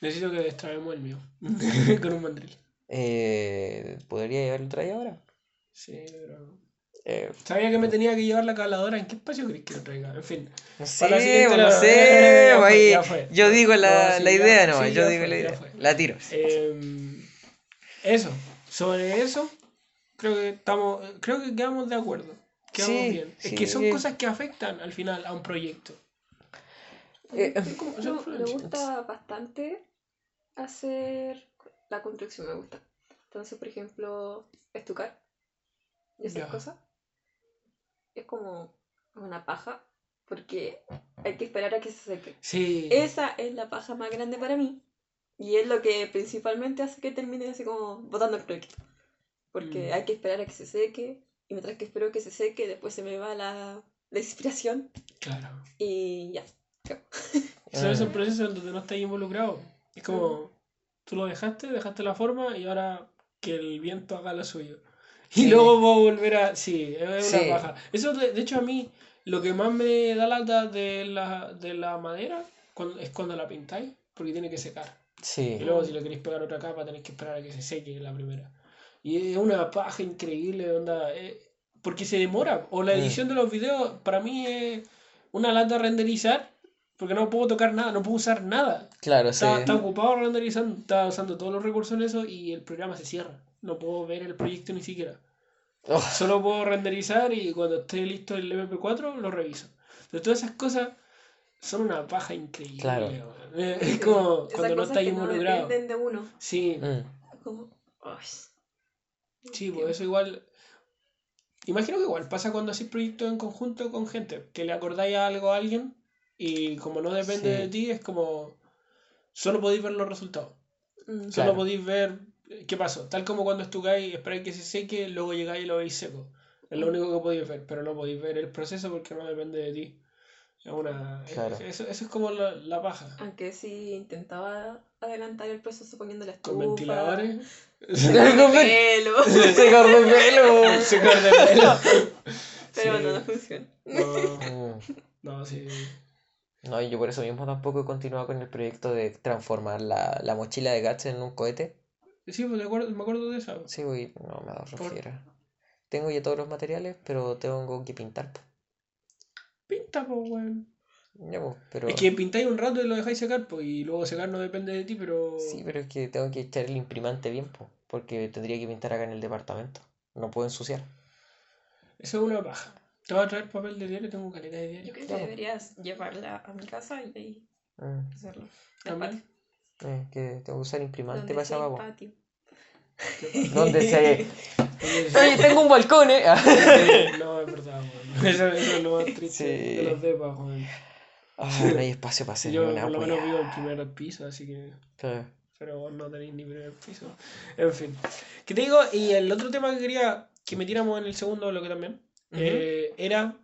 Necesito que destrabemos el mío. Con un mandril. eh, ¿podría llevarlo traído ahora? Sí, pero. Eh, Sabía que me tenía que llevar la caladora. ¿En qué espacio crees que lo traiga? En fin. no sé, no la- sé, fue, ahí yo digo la, No, sí, la ya- idea no, sí, yo digo fue, la idea. La tiro. Eh, eso. Sobre eso, creo que estamos. Creo que quedamos de acuerdo. Quedamos Sí, bien. Es sí. que son cosas que afectan al final a un proyecto. Eh, como- No, me gusta bastante hacer la construcción, me gusta. Entonces, por ejemplo, estucar y esas cosas. Es como una paja, porque hay que esperar a que se seque. Sí. Esa es la paja más grande para mí. Y es lo que principalmente hace que termine así como botando el proyecto. Porque Mm. hay que esperar a que se seque. Y mientras que espero que se seque, después se me va la, la inspiración. Claro. Y ya. Eso es Ah. un proceso en donde no estás involucrado. Es como, tú lo dejaste, dejaste la forma y ahora que el viento haga lo suyo. Y Sí. luego puedo volver a... Sí, es Sí. una paja. Eso, de, de hecho, a mí lo que más me da lata de la, de la madera cuando- es cuando la pintáis, porque tiene que secar. Sí. Y luego si le queréis pegar otra capa tenéis que esperar a que se seque la primera. Y es una paja increíble, onda, eh, porque se demora. O la Mm. edición de los videos para mí es una lata renderizar, porque no puedo tocar nada, no puedo usar nada. Claro, sí. Está, está ocupado renderizando, está usando todos los recursos en eso y el programa se cierra. No puedo ver el proyecto ni siquiera. Oh, Solo puedo renderizar y cuando esté listo el MP4 lo reviso. Entonces todas esas cosas son una paja increíble. Claro. Es como cuando no no involucrado. dependen de uno. Sí, mm. Como, sí, pues eso igual. Imagino que igual pasa cuando hacéis proyectos en conjunto con gente, que le acordáis a algo a alguien y como no depende Sí. de ti, es como. Solo podéis ver los resultados. mm, Solo Claro. podéis ver qué pasó. Tal como cuando estucáis, esperáis que se seque, luego llegáis y lo veis seco. Es lo único que podéis ver, pero no podéis ver el proceso porque no depende de ti. Es una. Claro. Eso, eso es como la, la paja. Aunque sí intentaba adelantar el proceso poniendo la Con estufa. ventiladores. con pelo. Secar de pelo. De pelo. Pero Sí. no, no funciona. No, no, sí. No, y yo por eso mismo tampoco he continuado con el proyecto de transformar la, la mochila de Gats en un cohete. Sí, pues, de acuerdo, me acuerdo de esa. Sí, güey, no me ha dado Por-. Tengo ya todos los materiales, pero tengo que pintar. Pinta, pues, weón. Ya, pero... Es que pintáis un rato y lo dejáis secar, pues, y luego secar no depende de ti, pero. Sí, pero es que tengo que echar el imprimante bien, po, porque tendría que pintar acá en el departamento. No puedo ensuciar. Eso es una paja. Te voy a traer papel de diario, tengo calidad de Yo diario. creo que deberías llevarla a mi casa y ahí Mm, hacerlo. También. eh, que tengo que usar imprimante para esa patio. ¿Dónde se...? Oye, Oye, tengo un balcón, eh. No, es verdad, weón. Eso, eso es lo más triste Sí. de los depas, weón. Ah, no hay espacio para hacer Yo una por lo menos vivo en primer piso, así que. Claro. Pero vos no tenéis ni primer piso. En fin. ¿Qué te digo? Y el otro tema que quería que metiéramos en el segundo bloque también Ujú. eh, era.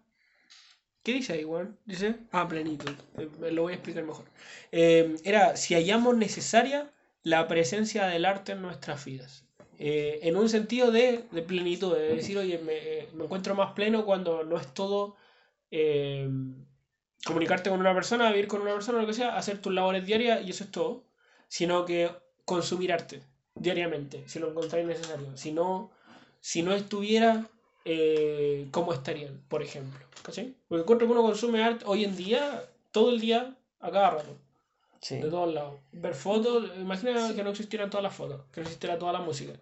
¿Qué dice ahí, weón? Dice. Ah, plenitud. Eh, lo voy a explicar mejor. Eh, era si hallamos necesaria la presencia del arte en nuestras vidas. Eh, en un sentido de, de plenitud, de decir, oye, me, eh, me encuentro más pleno cuando no es todo eh, comunicarte con una persona, vivir con una persona, lo que sea, hacer tus labores diarias y eso es todo, sino que consumir arte diariamente, si lo encontráis necesario. Si no, si no estuviera, eh, ¿cómo estarían, por ejemplo? ¿Cachai? Porque encuentro que uno consume arte hoy en día, todo el día, a cada rato. Sí. De todos lados. Ver fotos, imagina que no existieran todas las fotos, que no existiera toda la música.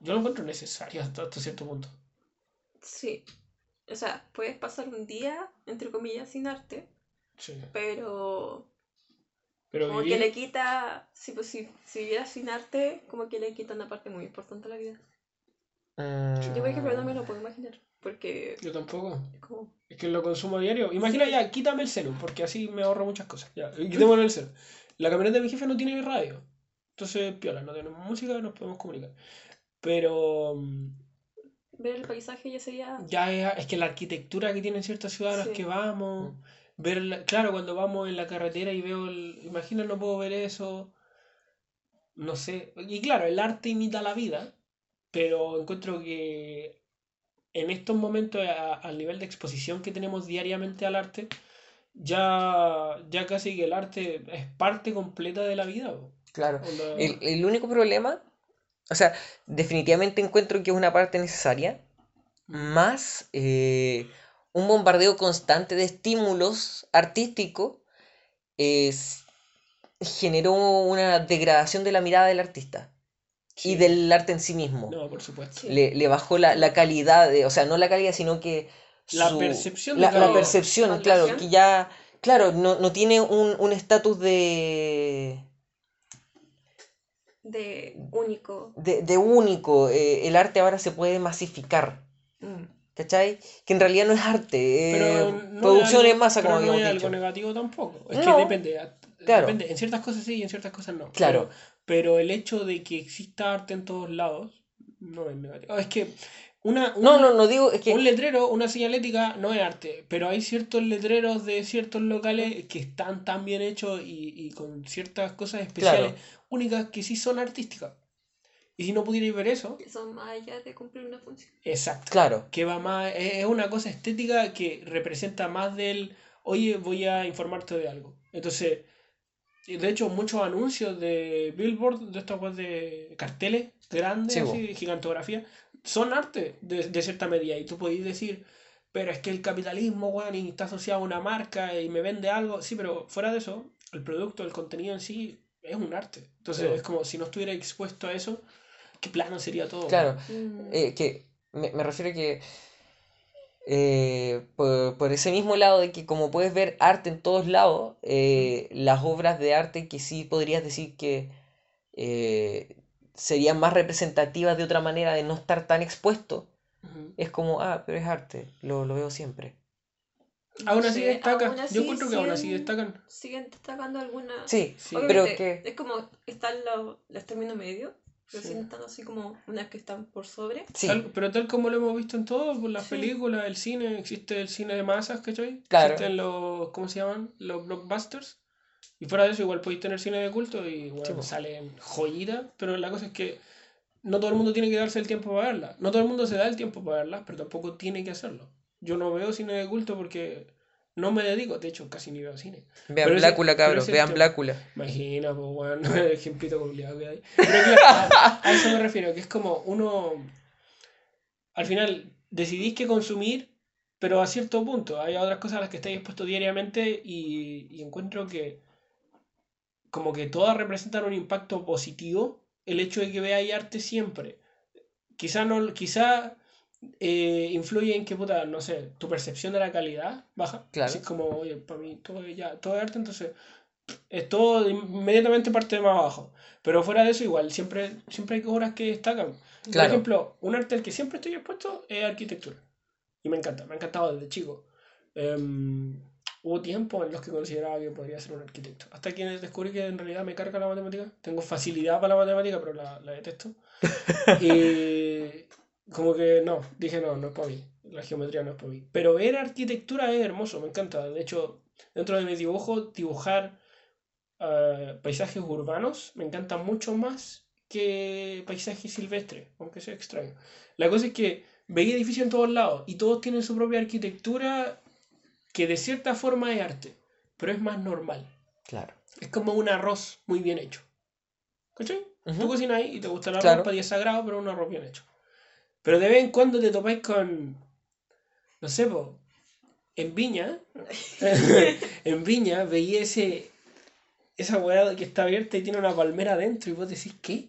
Yo lo encuentro necesario hasta, hasta cierto punto. Sí. O sea, puedes pasar un día, entre comillas, sin arte, Sí. pero Pero como vivir- que le quita, si, pues, si, si vivieras sin arte, como que le quita una parte muy importante a la vida. Yo, por ejemplo, no me lo puedo imaginar, porque Yo tampoco. es como... Es que lo consumo a diario. Imagina ya, quítame el celu, porque así me ahorro muchas cosas. Ya, quitémosle el celu. La camioneta de mi jefe no tiene radio. Entonces, piola, no tenemos música, nos podemos comunicar. Pero mm, Ver el paisaje ya sería... ya es, es que la arquitectura que tienen ciertas ciudades a las Sí. que vamos, ver, la- claro, cuando vamos en la carretera y veo el, imagina, no puedo ver eso, no sé, y claro, el arte imita la vida, pero encuentro que en estos momentos, al nivel de exposición que tenemos diariamente al arte, ya, ya casi que el arte es parte completa de la vida. Claro. El, el único problema, o sea, definitivamente encuentro que es una parte necesaria, más eh, un bombardeo constante de estímulos artísticos es- generó una degradación de la mirada del artista y del arte en sí mismo. No, por supuesto. Le, le bajó la, la calidad, de, o sea, no la calidad, sino que La su- percepción de la, la calidad. percepción, claro, que ya, claro, no, no tiene un un estatus de, De único. de, de único. eh, el arte ahora se puede masificar, Mm. ¿cachai? Que en realidad no es arte, Pero eh, no es producción algo- en masa, como pero no habíamos es dicho. algo negativo tampoco. Es No. que depende. Claro. depende. En ciertas cosas sí y en ciertas cosas no. Claro. Pero, pero el hecho de que exista arte en todos lados no es negativo. Es que una, No, una- no, no digo, es que, un letrero, una señalética no es arte, pero hay ciertos letreros de ciertos locales que están tan bien hechos y, y con ciertas cosas especiales, únicas, que sí son artísticas. Y si no pudierais ver eso, Que son más allá de cumplir una función. exacto. claro, Que va más, es es una cosa estética que representa más del, oye, voy a informarte de algo. Entonces, de hecho, muchos anuncios de Billboard, de estas webs de carteles grandes, Sí, así, gigantografía, son arte de, de cierta medida. Y tú podéis decir, pero es que el capitalismo, weón, y está asociado a una marca y me vende algo. Sí, pero fuera de eso, el producto, el contenido en sí es un arte. Entonces, Sí. es como si no estuviera expuesto a eso, qué plano sería todo. claro. Mm. eh, que me, me refiero a que eh, por, por ese mismo lado de que como puedes ver arte en todos lados, eh, las obras de arte que sí podrías decir que eh, serían más representativas de otra manera de no estar tan expuesto, Ujú. es como, ah, pero es arte, lo, lo veo siempre. Aún No así sé, destaca. aún así Yo encuentro que aún así destacan. Siguen destacando algunas. Sí, Sí. pero que... Es como están los, los términos medios, pero Sí. sí están así como unas que están por sobre. Sí, Tal- pero tal como lo hemos visto en todo, por las Sí. películas, el cine, existe el cine de masas, ¿cachai? Claro. Existen los, ¿cómo se llaman? Los blockbusters. Y fuera de eso, igual podéis tener cine de culto y bueno, salen joyitas, pero la cosa es que no todo el mundo tiene que darse el tiempo para verlas. No todo el mundo se da el tiempo para verlas, pero tampoco tiene que hacerlo. Yo no veo cine de culto porque no me dedico, de hecho, casi ni veo cine. vean pero Blácula, cabros, vean Blácula. Imagina, pues, weón, el ejemplito culiado que hay. Pero claro, a, a eso me refiero, que es como uno. Al final, decidís que consumir, pero a cierto punto. Hay otras cosas a las que estáis expuestos diariamente y, y encuentro que. Como que todas representan un impacto positivo. El hecho de que veáis arte siempre. Quizá no. Quizá. eh, influye en que, puta, no sé, tu percepción de la calidad baja. Claro. Así como, oye, para mí todo ya, todo es arte, entonces es todo inmediatamente parte de más abajo. Pero fuera de eso, igual, siempre, siempre hay obras que destacan. Por ejemplo, un arte al que siempre estoy expuesto es arquitectura. Y me encanta, me ha encantado desde chico. Em, hubo tiempos en los que consideraba que podría ser un arquitecto. Hasta que descubrí que en realidad me carga la matemática. Tengo facilidad para la matemática, pero la, la detesto. y como que no, dije no, no es para mí. La geometría no es para mí. Pero ver arquitectura es hermoso, me encanta. De hecho, dentro de mi dibujo, dibujar eh, paisajes urbanos me encanta mucho más que paisajes silvestres, aunque sea extraño. La cosa es que veía edificios en todos lados y todos tienen su propia arquitectura que de cierta forma es arte, pero es más normal. Claro. Es como un arroz muy bien hecho. ¿Cachai? Tú Ujú. cocinas ahí y te gusta el arroz, Claro. para ti es sagrado, pero es un arroz bien hecho. Pero de vez en cuando te topáis con, no sé, po, en Viña, en Viña veía ese, esa weá que está abierta y tiene una palmera adentro y vos decís, ¿qué?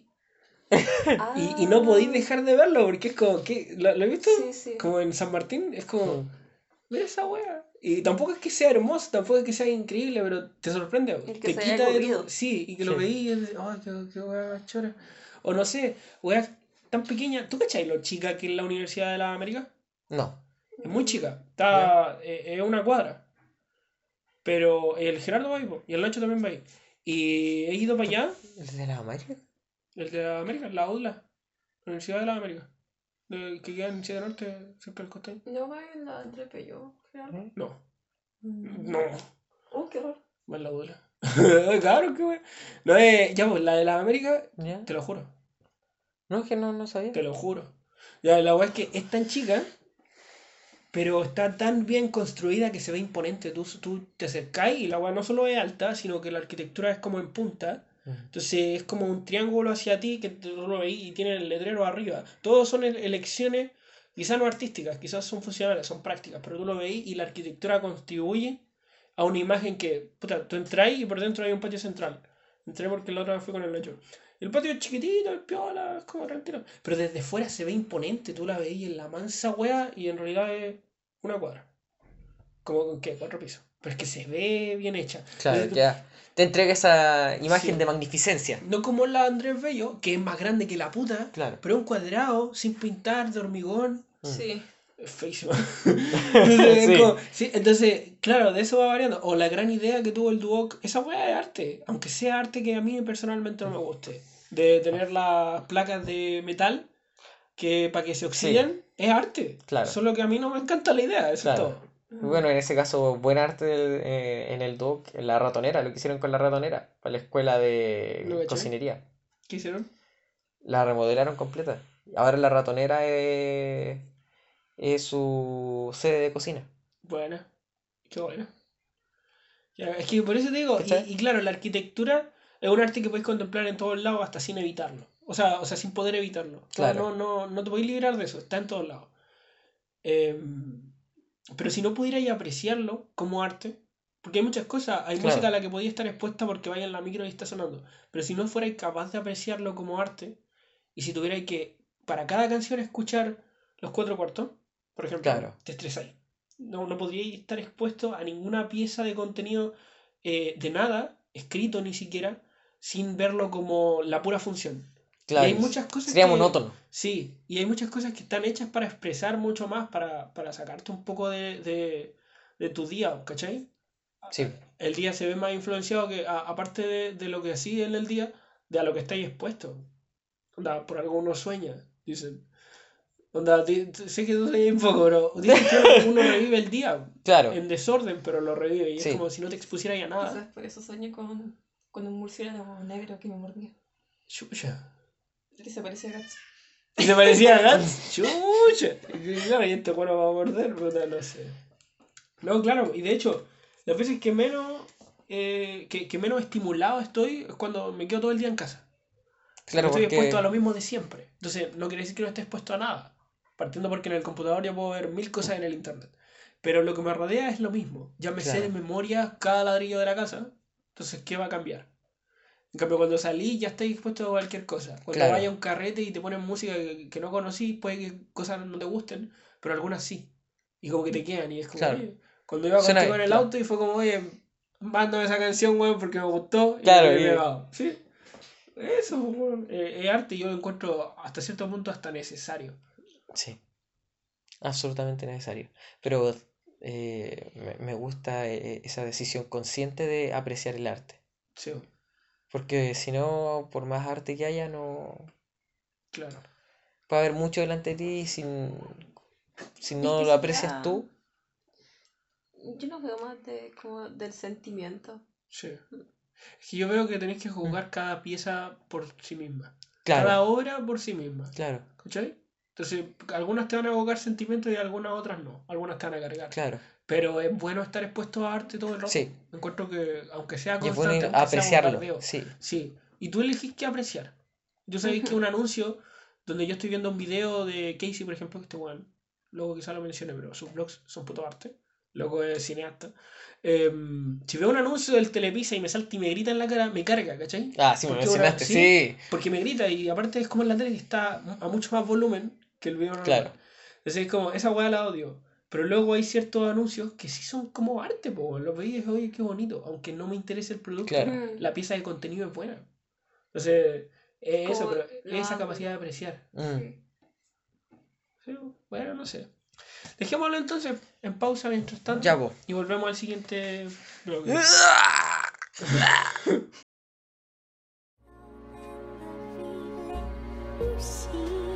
Y, y no podéis dejar de verlo porque es como, ¿qué? ¿Lo, lo he visto? Sí, sí. Como en San Martín, es como, ve esa weá. Y tampoco es que sea hermoso, tampoco es que sea increíble, pero te sorprende. El que te se haya quita de. Sí, y que lo Sí. veí y dices, "Ay, qué, qué weá chora. O no sé, weá tan pequeña. ¿Tú cachai lo chica que es la Universidad de las Américas? No. Es muy chica. Está, eh, es una cuadra. Pero el Gerardo va ahí, po, y el Nacho también va ahí. Y he ido para allá, ¿El de la América? el de las Américas, la UDLA, la Universidad de las Américas. de- que queda en 7 Norte, cerca del costeño. No va en la André No, Mm. no. Oh, qué horror. Va en la UDLA. claro que wey. No es, ya pues, la de las Américas, ¿Ya? te lo juro, No, es que no, no sabía. te lo juro. Ya, la weá es que es tan chica pero está tan bien construida que se ve imponente. Tú, tú te acercás y la weá no solo es alta, sino que la arquitectura es como en punta. Entonces es como un triángulo hacia ti que tú lo veis y tiene el letrero arriba. Todos son ele- elecciones, quizás no artísticas, quizás son funcionales, son prácticas, pero tú lo veis y la arquitectura contribuye a una imagen que, puta, tú entras y por dentro hay un patio central. Entré porque la otra vez fui con el Nacho. El patio es chiquitito, es piola, es como tranquilo. Pero desde fuera se ve imponente, tú la veis en la mansa wea y en realidad es una cuadra. Como con qué, cuatro pisos. Pero es que se ve bien hecha. Claro, Entonces ya. Te entrega esa imagen Sí. de magnificencia. No como la Andrés Bello, que es más grande que la puta, Claro. pero un cuadrado, sin pintar, de hormigón. Mm. Sí. Es feísimo. entonces, es Sí. como- sí, entonces, claro, de eso va variando. O la gran idea que tuvo el Duoc, esa weá es arte. Aunque sea arte que a mí personalmente no me guste. De tener las placas de metal que para que se oxiden, es arte. Claro. Solo que a mí no me encanta la idea, eso Claro. es todo. Bueno, en ese caso, buen arte del- eh, en el doc, en la ratonera, lo que hicieron con la ratonera, para la escuela de cocinería. ¿Qué hicieron? La remodelaron completa. Ahora la ratonera es, es su sede de cocina. Buena. Qué buena. Ya, es que por eso te digo, y, y claro, la arquitectura es un arte que puedes contemplar en todos lados hasta sin evitarlo. O sea, o sea, sin poder evitarlo. Claro. No, no, no te podéis librar de eso, está en todos lados. Em, pero si no pudierais apreciarlo como arte, porque hay muchas cosas, hay Claro. música a la que podía estar expuesta porque vaya en la micro y está sonando, pero si no fuerais capaz de apreciarlo como arte, y si tuvierais que para cada canción escuchar los cuatro cuartos, por ejemplo, Claro. te estresáis. No, no podríais estar expuesto a ninguna pieza de contenido eh, de nada, escrito ni siquiera, sin verlo como la pura función. Claro. Y hay muchas cosas Sería que- monótono. Sí, y hay muchas cosas que están hechas para expresar mucho más, para, para sacarte un poco de, de, de tu día, ¿cachai? Sí. El día se ve más influenciado que, a- aparte de, de lo que hacía en el día, de a lo que estáis expuestos. Onda, por algo uno sueña, dicen. Onda, sé que tú un poco, pero dicen que uno revive el día Claro. en desorden, pero lo revive. Y Sí. es como si no te expusieras a nada. Quizás por eso soñé con, con un murciélago negro que me mordía. Chucha. Que se parecía a Gats. Y se parecía a Gantz. Chucha. Y claro, y este bueno va a morder, puta, no sé. No, claro, y de hecho, las veces que menos, eh, que, que menos estimulado estoy es cuando me quedo todo el día en casa. Claro, estoy porque... expuesto a lo mismo de siempre. Entonces, no quiere decir que no esté expuesto a nada. Partiendo porque en el computador ya puedo ver mil cosas en el internet. Pero lo que me rodea es lo mismo. Ya me sé Claro. de memoria cada ladrillo de la casa. Entonces, ¿qué va a cambiar? En cambio, cuando salí ya estoy expuesto a cualquier cosa. Cuando Claro. vaya a un carrete y te ponen música que, que no conocí, puede que cosas no te gusten, pero algunas sí. Y como que te quedan. Y es como, Claro. oye, cuando iba contigo en bien, el claro. auto y fue como, oye, mándame esa canción, weón, porque me gustó. Y Claro, me pegado. Sí. Eso, weón. Eh, es arte y yo lo encuentro hasta cierto punto hasta necesario. Sí, absolutamente necesario. Pero eh, me, me gusta eh, esa decisión consciente de apreciar el arte. Sí, Porque si no, por más arte que haya, no claro. puede haber mucho delante de ti y sin, si no lo aprecias tú. Yo lo veo más de, como del sentimiento. Sí. Es que yo veo que tenéis que jugar cada pieza por sí misma. Claro, Cada obra por sí misma. claro, ¿Cachai? Entonces, algunas te van a evocar sentimientos y algunas otras no. Algunas te van a cargar. claro. Pero es bueno estar expuesto a arte todo el rato. Sí. Encuentro que, aunque sea Y es bueno constante, a sea apreciarlo. bombardeo, Sí, Sí, y tú elegís qué apreciar. Yo sabéis que un anuncio donde yo estoy viendo un video de Casey, por ejemplo, que este weón, luego quizá lo mencioné, pero sus blogs son puto arte, luego es cineasta. Em, si veo un anuncio del Televisa y me salta y me grita en la cara, me carga, ¿cachai? Ah, sí me Porque una- mencionaste, ¿sí? sí. Porque me grita y aparte es como en la tele que está a mucho más volumen que el video normal. Claro. Entonces es como, esa weá la odio. Pero luego hay ciertos anuncios que sí son como arte, po. Los veis oye, qué bonito. Aunque no me interese el producto, Claro. Mm. la pieza de contenido es buena. Entonces, es eso, pero esa amo. capacidad de apreciar. Mm. Sí, bueno, no sé. Dejémoslo entonces en pausa mientras tanto. Ya, po. Y volvemos al siguiente bloque.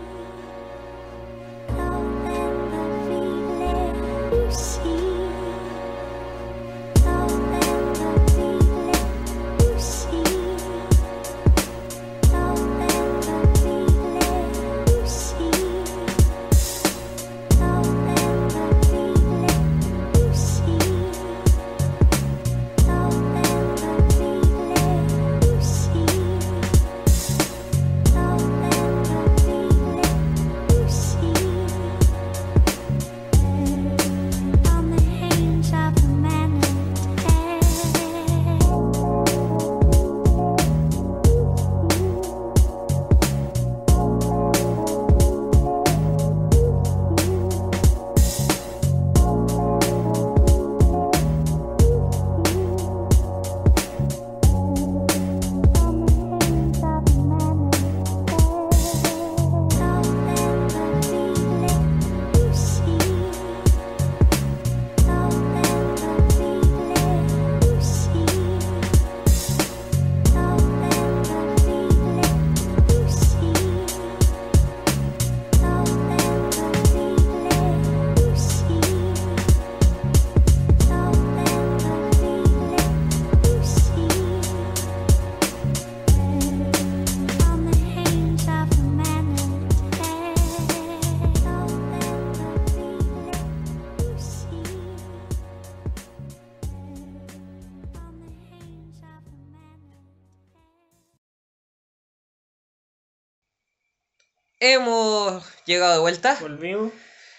llegado de vuelta. Volvimos.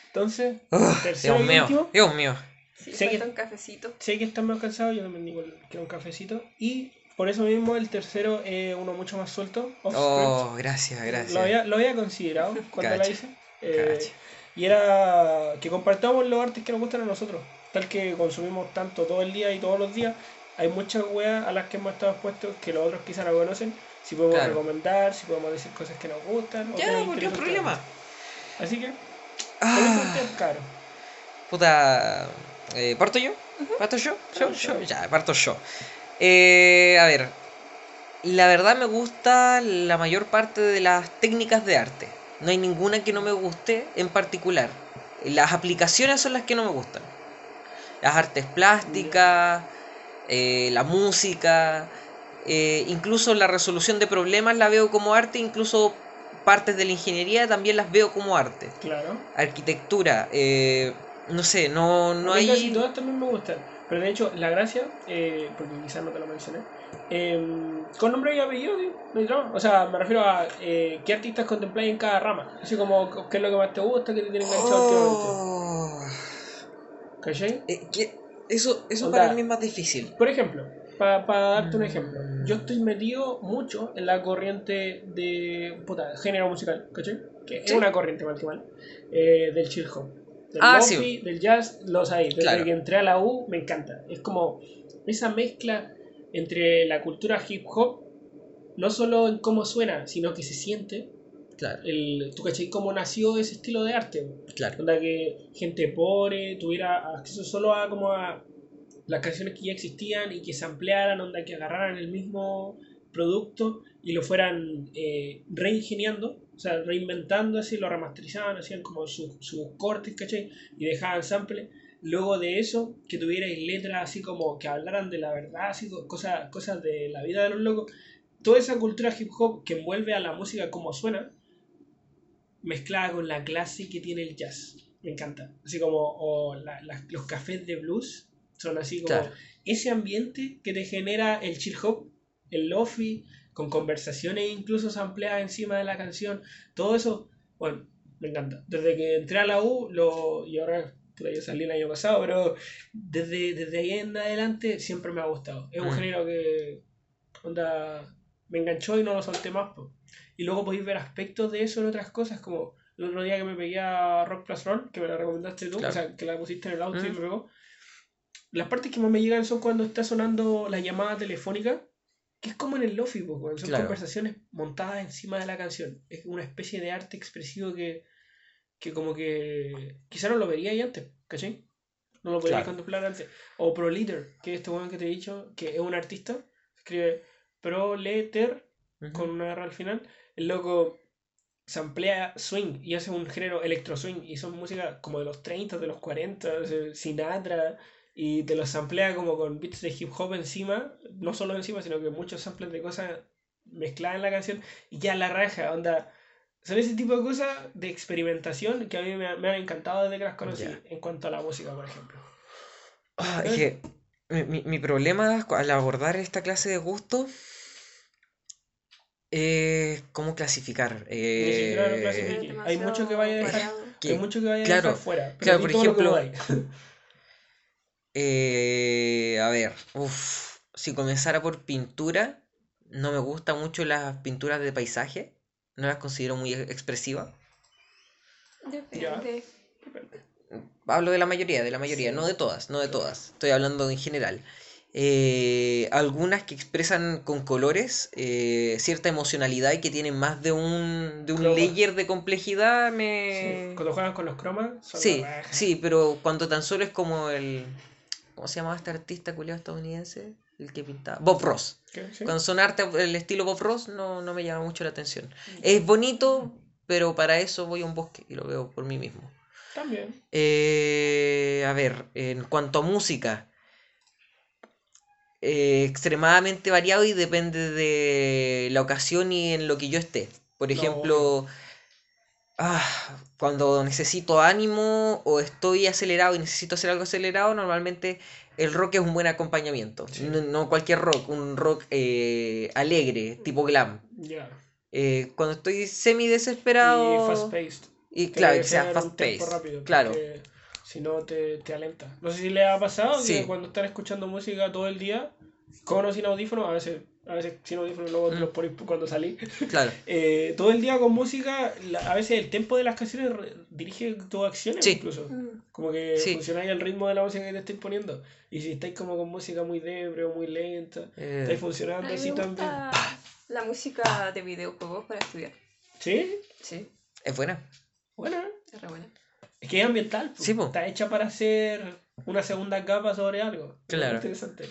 Entonces, Uf, tercero Dios y mío, último. Dios mío. Sí, Sé que- un cafecito. Sé que están más cansados, yo también digo quiero un cafecito. Y por eso mismo el tercero es uno mucho más suelto. Oh, gracias, gracias. Lo había, lo había considerado cuando la hice. Eh, y era que compartamos los artes que nos gustan a nosotros. Tal que consumimos tanto todo el día y todos los días. Hay muchas weas a las que hemos estado expuestos que los otros quizás no conocen. Si podemos Claro. recomendar, si podemos decir cosas que nos gustan. Ya, temas porque es interesantes que problema. Así que, Ah, caro. puta. eh, ¿Parto yo? ¿Parto yo? ¿Yo? ¿Yo? Ya, parto yo. Eh, a ver. La verdad me gusta la mayor parte de las técnicas de arte. No hay ninguna que no me guste en particular. Las aplicaciones son las que no me gustan. Las artes plásticas, eh, la música, eh, incluso la resolución de problemas la veo como arte, incluso partes de la ingeniería también las veo como arte. Claro. Arquitectura, eh, no sé, no, no hay... casi todas también me gustan. Pero de hecho, la gracia, eh, porque quizás no te lo mencioné, eh, con nombre y apellido, sí, no hay drama. O sea, me refiero a eh, qué artistas contempláis en cada rama. Así como qué es lo que más te gusta, qué te tiene enganchado últimamente. Oh, ¿Cachai? eh, eso eso Onda. para mí es más difícil. Por ejemplo, para darte un ejemplo, yo estoy metido mucho en la corriente de puta, género musical, ¿cachai? Que es una corriente mal que mal, eh, del chill hop. Del Ah, lofi, sí. del jazz, los hay. Desde Claro. que entré a la U me encanta. Es como esa mezcla entre la cultura hip hop, no solo en cómo suena, sino que se siente. Claro, El, ¿Tú cachai cómo nació ese estilo de arte? claro. Onda que gente pobre tuviera acceso solo a como a las canciones que ya existían y que se ampliaran, onda que agarraran el mismo producto y lo fueran eh, reingeniando, o sea, reinventando así, lo remasterizaban, hacían como sus sus cortes, ¿cachai? Y dejaban sample. Luego de eso, que tuvierais letras así como que hablaran de la verdad, así, co- cosas, cosas de la vida de los locos. Toda esa cultura hip hop que envuelve a la música como suena, mezclada con la clase que tiene el jazz. Me encanta. Así como o los cafés de blues son así como Claro. ese ambiente que te genera el chill hop, el lofi, con conversaciones incluso sampleadas encima de la canción. Todo eso, bueno, me encanta. Desde que entré a la U, lo, y ahora yo salí el año pasado, pero desde, desde ahí en adelante siempre me ha gustado. Es un Mm. género que onda, me enganchó y no lo solté más. po. Y luego podéis ver aspectos de eso en otras cosas, como el otro día que me pegué a Rock Plus Roll, que me la recomendaste tú, Claro. o sea, que la pusiste en el auto y Mm. me pegó. Las partes que más me llegan son cuando está sonando la llamada telefónica, que es como en el lofi, weón. son Claro. conversaciones montadas encima de la canción. Es una especie de arte expresivo que, que como que quizá no lo vería ahí antes, ¿cachai? No lo Claro. contemplar antes. O Proliter, que es este weón que te he dicho, que es un artista, escribe Proliter Ujú. con una R al final, el loco samplea swing y hace un género electro swing y son música como de los 30, de los 40, o sea, Sinatra y te los samplea como con beats de hip hop encima, no solo encima, sino que muchos samples de cosas mezcladas en la canción y ya la raja, onda. Son ese tipo de cosas de experimentación que a mí me, me han encantado desde que las conocí en cuanto a la música, por ejemplo. Ah, es que mi, mi- mi problema al abordar esta clase de gusto es cómo clasificar. Eh, clasifiqué. Hay mucho que vaya a dejar- variado. que- Hay mucho que vaya a claro, fuera. Pero claro, por ejemplo. Eh, a ver, uf, si comenzara por pintura, no me gustan mucho las pinturas de paisaje, no las considero muy expresivas. Depende. Hablo de la mayoría, de la mayoría, no de todas, no de todas. Estoy hablando en general. Eh, algunas que expresan con colores eh, cierta emocionalidad y que tienen más de un, de un Croma. layer de complejidad Sí, me... Cuando juegan con los cromas, son Sí, sí, pero cuando tan solo es como el... ¿Cómo se llamaba este artista culiado estadounidense? El que pintaba... Bob Ross. Cuando son arte el estilo Bob Ross no, no me llama mucho la atención. Es bonito, pero para eso voy a un bosque y lo veo por mí mismo. También. Eh, a ver, en cuanto a música, eh, extremadamente variado y depende de la ocasión y en lo que yo esté. Por No, ejemplo, ah, cuando necesito ánimo o estoy acelerado y necesito hacer algo acelerado, normalmente el rock es un buen acompañamiento. Sí. No, no cualquier rock, un rock eh, alegre, tipo glam. Ya. eh, cuando estoy semi desesperado. Y fast paced. Y claro, que sea fast paced. rápido, claro. Si no, te, te alenta. No sé si le ha pasado Sí. que cuando están escuchando música todo el día, con o sin audífonos, a veces, a veces sin audífonos, luego te Mm. los pones cuando salí. Claro. Eh, todo el día con música, la- a veces el tempo de las canciones dirige tus acciones Sí. incluso. Mm. Como que Sí. funcionáis al ritmo de la música que te estáis poniendo. Y si estáis como con música muy debre o muy lenta, Eh, estáis A funcionando mí así me también. la música de videojuegos para estudiar. ¿Sí? Sí, es buena. Bueno, es re buena. es que es ambiental. po. Sí, po. Está hecha para hacer una segunda capa sobre algo. Claro. Interesante.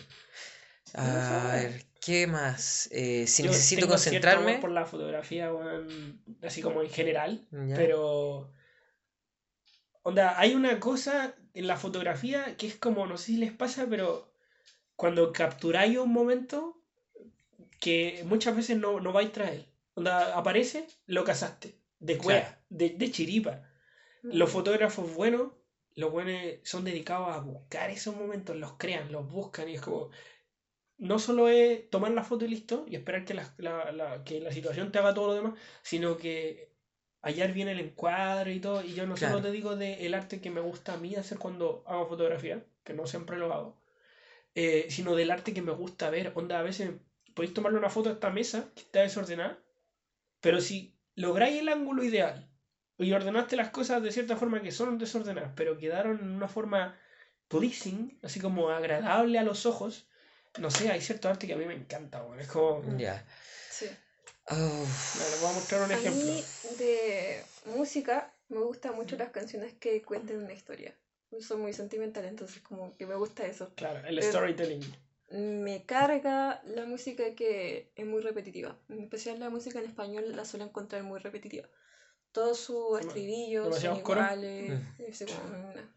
A ver, ¿qué más? Eh, si Yo necesito tengo cierto concentrarme. amor por la fotografía, weón, así como en general. Ya. Pero. Onda, hay una cosa en la fotografía que es como, no sé si les pasa, pero cuando capturáis un momento que muchas veces no, no vais tras él. Onda, aparece, lo cazaste. De cuea, Claro. de, de chiripa. Los fotógrafos buenos, los buenos son dedicados a buscar esos momentos, los crean, los buscan y es como. No solo es tomar la foto y listo, y esperar que la, la- la- que la situación te haga todo lo demás, sino que hallar bien el encuadre y todo. Y yo no Claro. solo te digo del arte que me gusta a mí hacer cuando hago fotografía, que no siempre lo hago, eh, sino del arte que me gusta ver. Onda, a veces podéis tomarle una foto a esta mesa que está desordenada, pero si lográis el ángulo ideal y ordenaste las cosas de cierta forma que son desordenadas, pero quedaron en una forma pleasing, así como agradable a los ojos, no sé, hay cierto arte que a mí me encanta, weón. Es como. Ya. Sí. Uf, Mira, les voy a mostrar un A ejemplo. mí de música me gustan mucho las canciones que cuenten una historia. Soy muy sentimental, entonces como que me gusta eso. Claro, el Pero- storytelling. Me carga la música que es muy repetitiva. En especial la música en español la suelo encontrar muy repetitiva. Todos sus estribillos son iguales. Mm. como, mm,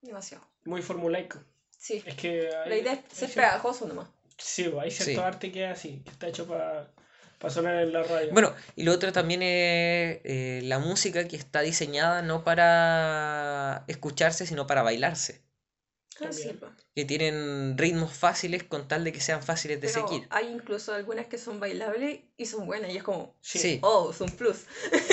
demasiado. Muy formulaico. Sí. Es que. hay- La idea es ser pegajoso nomás. Sí, pues, hay cierto Sí. arte que es así, que está hecho para sonar en la radio. Bueno, y lo otro también es eh, la música que está diseñada no para escucharse, sino para bailarse. Ah, sí, También. po. Que tienen ritmos fáciles con tal de que sean fáciles de Pero seguir. hay incluso algunas que son bailables y son buenas y es como, Sí. oh, es un plus.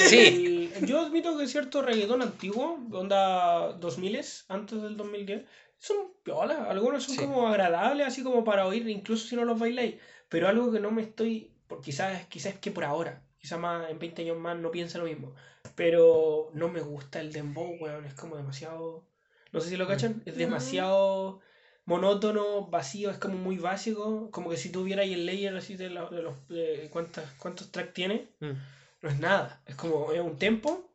Sí. El- yo admito que cierto reggaetón antiguo, onda 2000 antes del 2010, son piolas. Algunos son Sí. como agradables, así como para oír, incluso si no los bailáis. Pero algo que no me estoy. por- Quizás, quizás es que por ahora, quizás más en 20 años más no piensa lo mismo. Pero no me gusta el dembow, weón. Es como demasiado. No sé si lo Mm. cachan. Es demasiado monótono, vacío, es como muy básico. Como que si tuviera ahí el layer así de, la- de los. de cuántas, cuántos tracks tiene Mm. no es nada. Es como es un tempo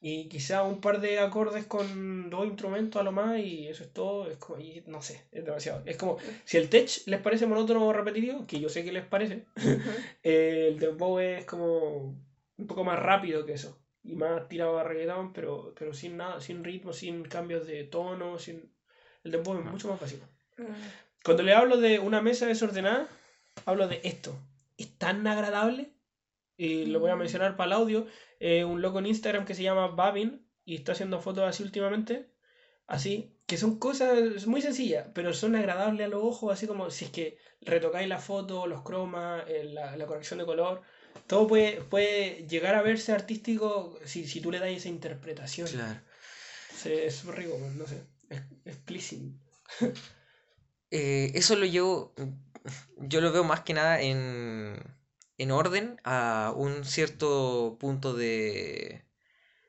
y quizá un par de acordes con dos instrumentos a lo más y eso es todo. Es como, y no sé, es demasiado. Es como, si el tech les parece monótono o repetitivo, que yo sé que les parece, eh, el dembow es como un poco más rápido que eso. Y más tirado a reggaetón, pero, pero sin nada, sin ritmo, sin cambios de tono, sin... El dembow es No. mucho más básico. Mm. Cuando le hablo de una mesa desordenada, hablo de esto. Es tan agradable. Y lo voy a Mm. mencionar para el audio. eh, un loco en Instagram que se llama Babin y está haciendo fotos así últimamente. Así, que son cosas muy sencillas, pero son agradables a los ojos. Así como si es que retocáis la foto, los cromas, eh, la, la corrección de color. Todo puede, puede llegar a verse artístico si, si tú le das esa interpretación. Claro. Se- es rico, no sé. Es, es pleasing. Eh, eso lo llevo, yo lo veo más que nada en, en orden a un cierto punto de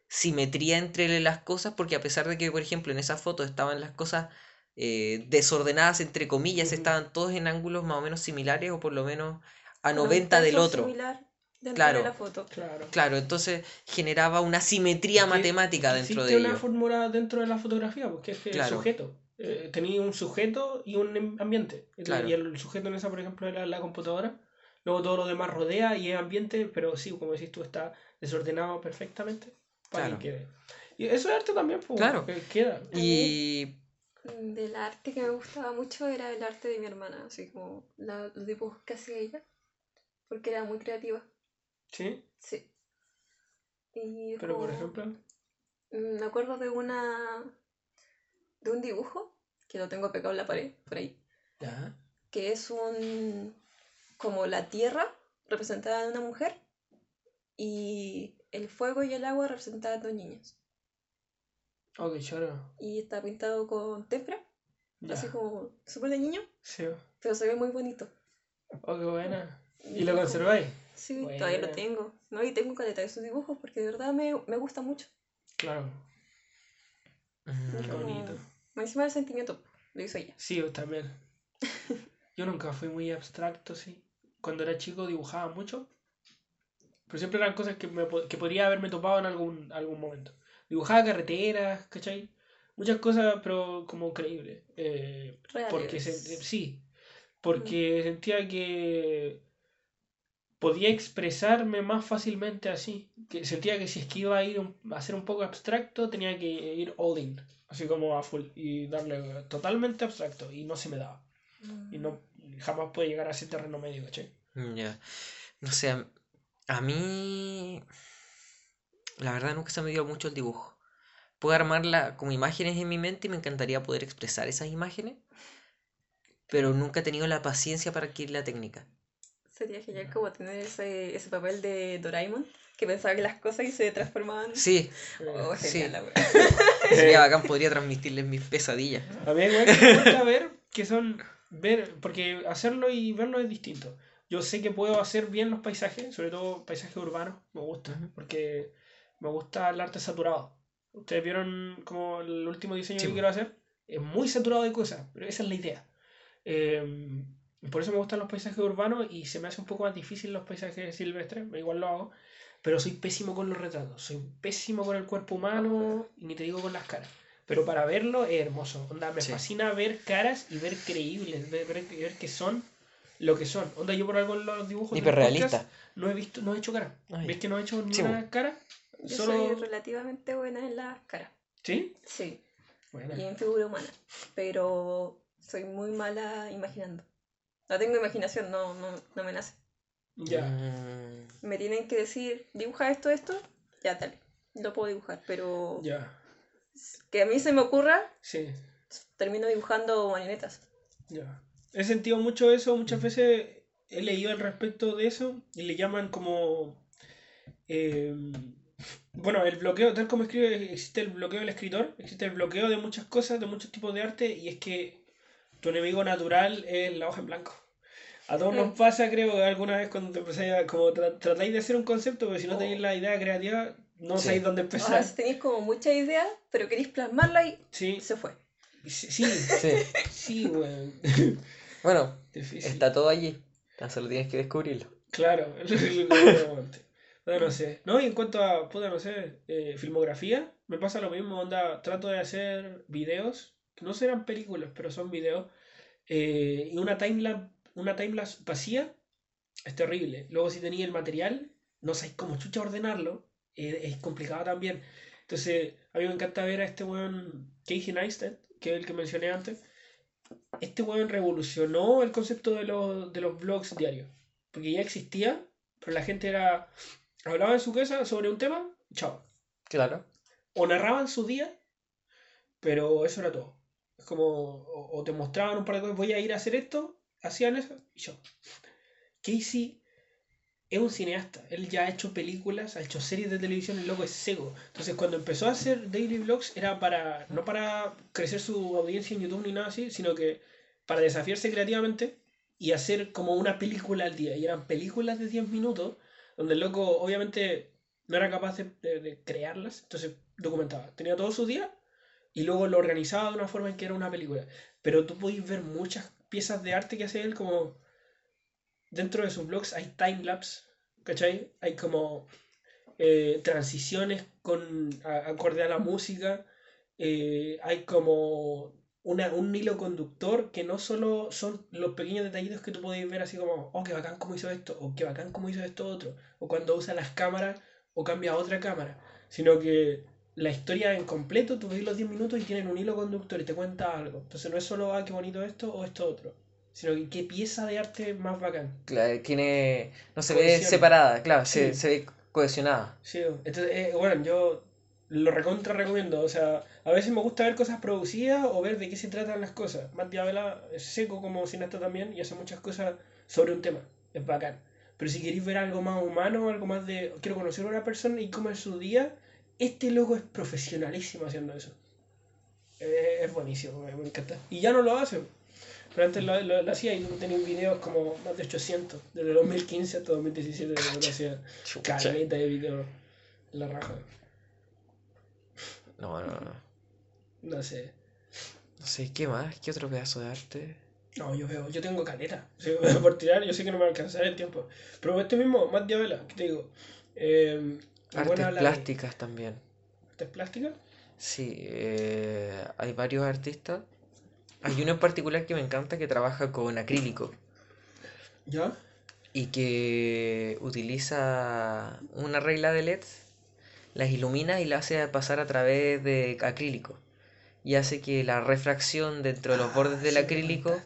simetría entre las cosas, porque a pesar de que, por ejemplo, en esa foto estaban las cosas eh, desordenadas, entre comillas, estaban todos en ángulos más o menos similares o por lo menos a Con un 90 del otro. similar dentro Claro. de la foto. Claro. Claro, entonces generaba una simetría matemática dentro de una ello. fórmula dentro de la fotografía, porque es que Claro. el sujeto. Eh, tenía un sujeto y un em- ambiente. Y Claro. Y el sujeto en esa, por ejemplo, era la computadora. Luego todo lo demás rodea y es ambiente, pero sí, como decís tú, está desordenado perfectamente para Claro. que quede. Y eso es arte también, pues, Claro. que queda. Y Del arte que me gustaba mucho era el arte de mi hermana, así como la- los dibujos que hacía ella, porque era muy creativa. Sí, Sí. Y pero por ejemplo. Mm, Me acuerdo de una. de un dibujo que lo tengo pegado en la pared, por ahí. ya, Que es un. Como la tierra representaban a una mujer y el fuego y el agua representaban dos niños. Oh, qué choro. Y está pintado con tempra, Ya. así como súper de niño, Sí. pero se ve muy bonito. Oh, qué buena. ¿Y lo conserváis? Sí, todavía lo tengo. No, y tengo caleta de sus dibujos porque de verdad me, me gusta mucho. Claro. Mm, Qué Como- bonito. Me encima el sentimiento, lo hizo ella. Sí, yo también. Yo nunca fui muy abstracto, sí. Cuando era chico dibujaba mucho. Pero siempre eran cosas que, me, que podría haberme topado en algún, algún momento. Dibujaba carreteras, ¿cachai? Muchas cosas, pero como creíbles. Eh, porque se- Reales. sí, porque sentía que podía expresarme más fácilmente así. Que sentía que si es que iba a ir un- a ser un poco abstracto, tenía que ir all in, así como a full, y darle totalmente abstracto, y no se me daba. Y no jamás puede llegar a ese terreno medio, ¿cachai? Ya. No sé, a- mí. La verdad nunca se me dio mucho el dibujo. Puedo armarla como imágenes en mi mente y me encantaría poder expresar esas imágenes. Pero nunca he tenido la paciencia para adquirir la técnica. Sería genial como tener ese, ese papel de Doraemon que pensaba que las cosas y se transformaban. Sí, Oh, sí. genial, la wea. sería bacán, podría transmitirles mis pesadillas. A mí que me gusta ver que son ver, porque hacerlo y verlo es distinto. Yo sé que puedo hacer bien los paisajes, sobre todo paisajes urbanos, me gusta, porque me gusta el arte saturado. Ustedes vieron como el último diseño Sí, que quiero hacer, es muy saturado de cosas, pero esa es la idea. Eh, por eso me gustan los paisajes urbanos y se me hace un poco más difícil los paisajes silvestres, igual lo hago, pero soy pésimo con los retratos, soy pésimo con el cuerpo humano y ni te digo con las caras. Pero para verlo es hermoso. Onda, me Sí. fascina ver caras y ver creíbles, ver, ver, ver que son lo que son. Onda, yo por algo en los dibujos Hiperrealista. no he visto, no he hecho cara. Ay. ¿Ves que no he hecho ni Sí, una cara? Yo Solo. soy relativamente buena en las caras. ¿Sí? Sí, Bueno. y en figura humana. Pero soy muy mala imaginando. No tengo imaginación, no, no, no me nace. Ya. Mm, Me tienen que decir, dibuja esto, esto, ya dale. Lo puedo dibujar, pero Ya. Que a mí se me ocurra, Sí. termino dibujando marionetas. Ya. He sentido mucho eso, muchas veces he leído al respecto de eso y le llaman como... eh, bueno, el bloqueo, tal como escribe, existe el bloqueo del escritor, existe el bloqueo de muchas cosas, de muchos tipos de arte y es que tu enemigo natural es la hoja en blanco. A todos nos Mm. pasa, creo, que alguna vez cuando te empezáis a, como tra- tratáis de hacer un concepto, pero si no tenéis la idea creativa, no Sí. sabéis dónde O empezar. sea, tenéis como mucha idea, pero queréis plasmarla y Sí, se fue. sí, sí, sí. sí. Bueno, Difícil. está todo allí. Tan solo tienes que descubrirlo. Claro, es lo que probablemente. No, no sé. No, y en cuanto a, puta, no sé, eh, filmografía, me pasa lo mismo, onda, trato de hacer videos, que no serán películas, pero son videos, eh, y una timelapse, una timelapse vacía es terrible. Luego si tenía el material, no sabéis cómo chucha ordenarlo, eh, es complicado también. Entonces, a mí me encanta ver a este weón, Casey Neistat, que es el que mencioné antes. Este weón revolucionó el concepto de los, de los blogs diarios porque ya existía, pero la gente era hablaba en su casa sobre un tema, chao. Claro. O narraban su día, pero eso era todo. Es como, o, o te mostraban un par de cosas, voy a ir a hacer esto, hacían eso, y chao. Casey es un cineasta, él ya ha hecho películas, ha hecho series de televisión, el loco es ciego. Entonces cuando empezó a hacer daily vlogs era para, no para crecer su audiencia en YouTube ni nada así, sino que para desafiarse creativamente y hacer como una película al día. Y eran películas de 10 minutos, donde el loco obviamente no era capaz de, crearlas, entonces documentaba. Tenía todo su día y luego lo organizaba de una forma en que era una película. Pero tú podéis ver muchas piezas de arte que hace él como... Dentro de sus blogs hay timelapse, ¿cachai? Hay como eh, transiciones con acorde a la música. eh, hay como una, un hilo conductor que no solo son los pequeños detallitos que tú podéis ver así como, oh, qué bacán cómo hizo esto, o qué bacán cómo hizo esto otro, o cuando usa las cámaras o cambia a otra cámara, sino que la historia en completo, tú ves los 10 minutos y tienen un hilo conductor y te cuenta algo. Entonces no es solo, ah, qué bonito esto o esto otro, sino que qué pieza de arte más bacán. Claro, tiene. No se ve separada, claro, se, Sí. se ve cohesionada. Sí, entonces, eh, bueno, yo lo recontra recomiendo. O sea, a veces me gusta ver cosas producidas o ver de qué se tratan las cosas. Matt Diabela es seco como cineasta también y hace muchas cosas sobre un tema. Es bacán. Pero si queréis ver algo más humano, algo más de. Quiero conocer a una persona y cómo es su día, este loco es profesionalísimo haciendo eso. Eh, es buenísimo, me, me encanta. Y ya no lo hace. Pero antes lo, lo- lo hacía y tenía videos como más de 800, desde 2015 hasta 2017 lo hacía. Caleta de videos. La raja. No, no, no. No sé. No sé, ¿qué más? ¿Qué otro pedazo de arte? No, yo veo, yo tengo caleta. Por tirar, yo sé que no me va a alcanzar el tiempo. Pero este mismo, Matt Diabela, ¿qué te digo? Eh, Artes de- plásticas también. ¿Artes plásticas? Sí, eh, hay varios artistas. Hay uno en particular que me encanta que trabaja con acrílico ¿Ya? y que utiliza una regla de LEDs, las ilumina y la hace pasar a través de acrílico. Y hace que la refracción dentro de los bordes del Ah, Sí, me acrílico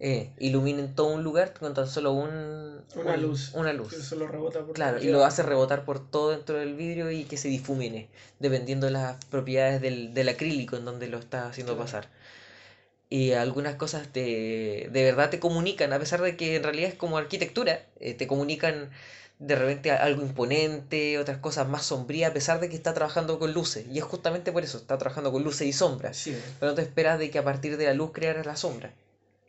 eh, iluminen todo un lugar con tan solo un, Una un- luz. Una Que luz. solo rebota por Claro, y lo hace rebotar por todo dentro del vidrio y que se difumine, dependiendo de las propiedades del, del acrílico en donde lo está haciendo Claro. pasar. Y algunas cosas te, de verdad te comunican, a pesar de que en realidad es como arquitectura, eh, te comunican de repente algo imponente, otras cosas más sombrías, a pesar de que está trabajando con luces. Y es justamente por eso, está trabajando con luces y sombras. Sí, Pero no te esperas de que a partir de la luz crearas la sombra.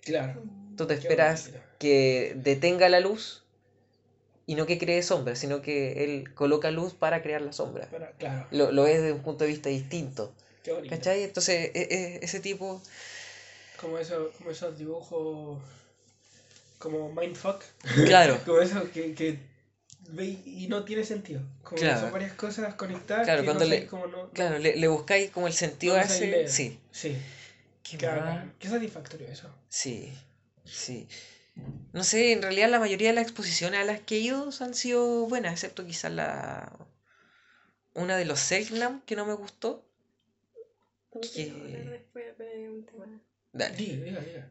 claro. Tú te esperas que detenga la luz y no que cree sombra, sino que él coloca luz para crear la sombra. Claro. Lo, lo ves desde un punto de vista distinto. Qué. ¿Cachai? Entonces, e- e- ese tipo. Como, eso, como esos dibujos. Como Mindfuck. Claro, Como eso que, que ve y no tiene sentido. Como que Claro. son varias cosas conectadas. Claro, que cuando no le- no. claro, le, le buscáis como el sentido no a ese. Sí. Sí. Qué bacán. Qué satisfactorio eso. Sí, sí. No sé, en realidad la mayoría de las exposiciones a las que he ido han sido buenas, excepto quizás la. Una de los Selknam que no me gustó. ¿Qué? Después de un tema. Dale. Diga, diga, diga.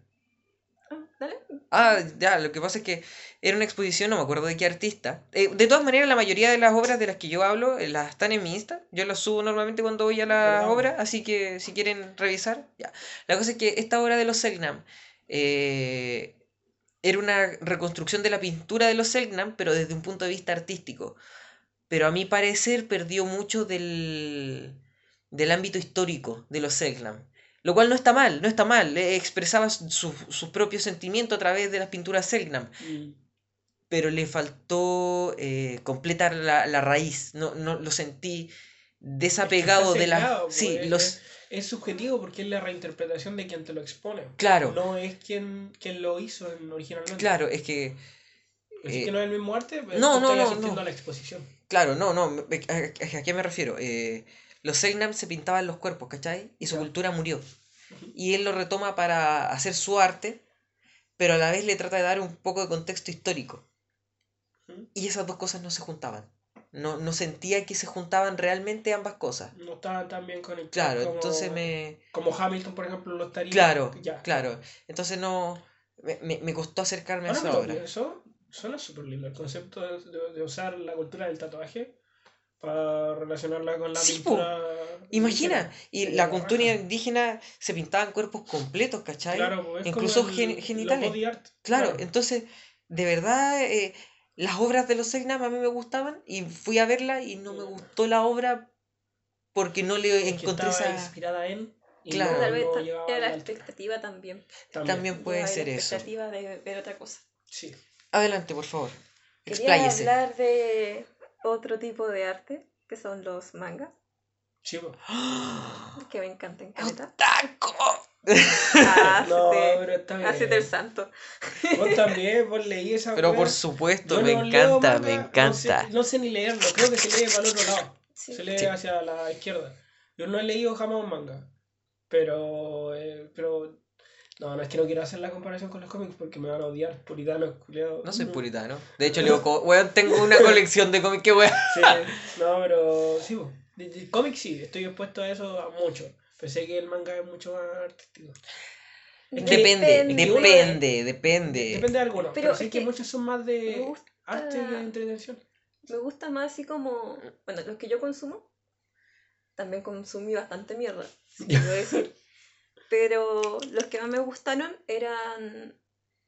Ah, dale. Ah, ya, lo que pasa es que era una exposición, no me acuerdo de qué artista. Eh, de todas maneras, la mayoría de las obras de las que yo hablo eh, las están en mi Insta. Yo las subo normalmente cuando voy a la ¿Verdad? obra, así que si quieren revisar, ya. La cosa es que esta obra de los Selknam eh, era una reconstrucción de la pintura de los Selknam, pero desde un punto de vista artístico. Pero a mi parecer perdió mucho del, del ámbito histórico de los Selknam. Lo cual no está mal, no está mal. eh, expresaba su- su- sus propios sentimientos a través de las pinturas Selknam. Mm. Pero le faltó eh, completar la, la raíz. No, no lo sentí desapegado de la. sesgado, Sí, pues, los. es, es subjetivo porque es la reinterpretación de quien te lo expone. Claro, No es quien, quien lo hizo en- originalmente. claro, es que. Es eh, que no es el mismo arte, pero no, no, no, no. a la exposición. Claro, no, no. me- ¿A, a qué me refiero? Eh, los Selknam se pintaban los cuerpos, ¿cachai? Y su cultura murió. Y él lo retoma para hacer su arte, pero a la vez le trata de dar un poco de contexto histórico. Y esas dos cosas no se juntaban. No, no sentía que se juntaban realmente ambas cosas. No estaban tan bien conectados. Claro, como, entonces me... Como Hamilton, por ejemplo, lo estaría. Claro, Ya. claro. Entonces no... Me, me- costó acercarme a esa obra. pienso, suena súper lindo el concepto de, de- de usar la cultura del tatuaje para relacionarla con la Sí, po. pintura. Imagina, y la la cultura raja. indígena se pintaban cuerpos completos, ¿cachai? Claro, pues, es Incluso gen- genitales. body art. Claro, entonces, de verdad, eh, las obras de los Selknam a mí me gustaban y fui a verla y no me gustó la obra porque no le Es encontré esa... inspirada en. y Claro. no- Tal vez no era a la la expectativa también. También puede Llevaba ser la eso. expectativa de ver otra cosa. Sí. Adelante, por favor. Quería Expláyese. hablar de otro tipo de arte, que son los mangas, Sí, po. que me encantan. caleta. ¡Taco! Ah, No, sí. pero está bien. Hacete el santo. Vos también, vos leí esa Pero wea. por supuesto, Yo me no encanta, manga, me no encanta. sé- No sé, ni leerlo, creo que se lee para el otro lado. Sí. Se lee Sí. hacia la izquierda. Yo no he leído jamás un manga. Pero, eh, pero. No, no es que no quiero hacer la comparación con los cómics porque me van a odiar, puritanos, culiados. No soy puritano. De hecho, leo co- weón, tengo una colección de cómics que weón. Sí, no, pero sí, po. De- de cómics sí, estoy expuesto a eso a mucho. Pensé que el manga es mucho más artístico. Es que Depende, Depende. depende, depende. Depende de algunos, pero, Pero sí es que, que muchos son más de gusta, arte que de entretención. me gusta más así como, bueno, los que yo consumo, también consumí bastante mierda, si quiero decir. Pero los que más me gustaron eran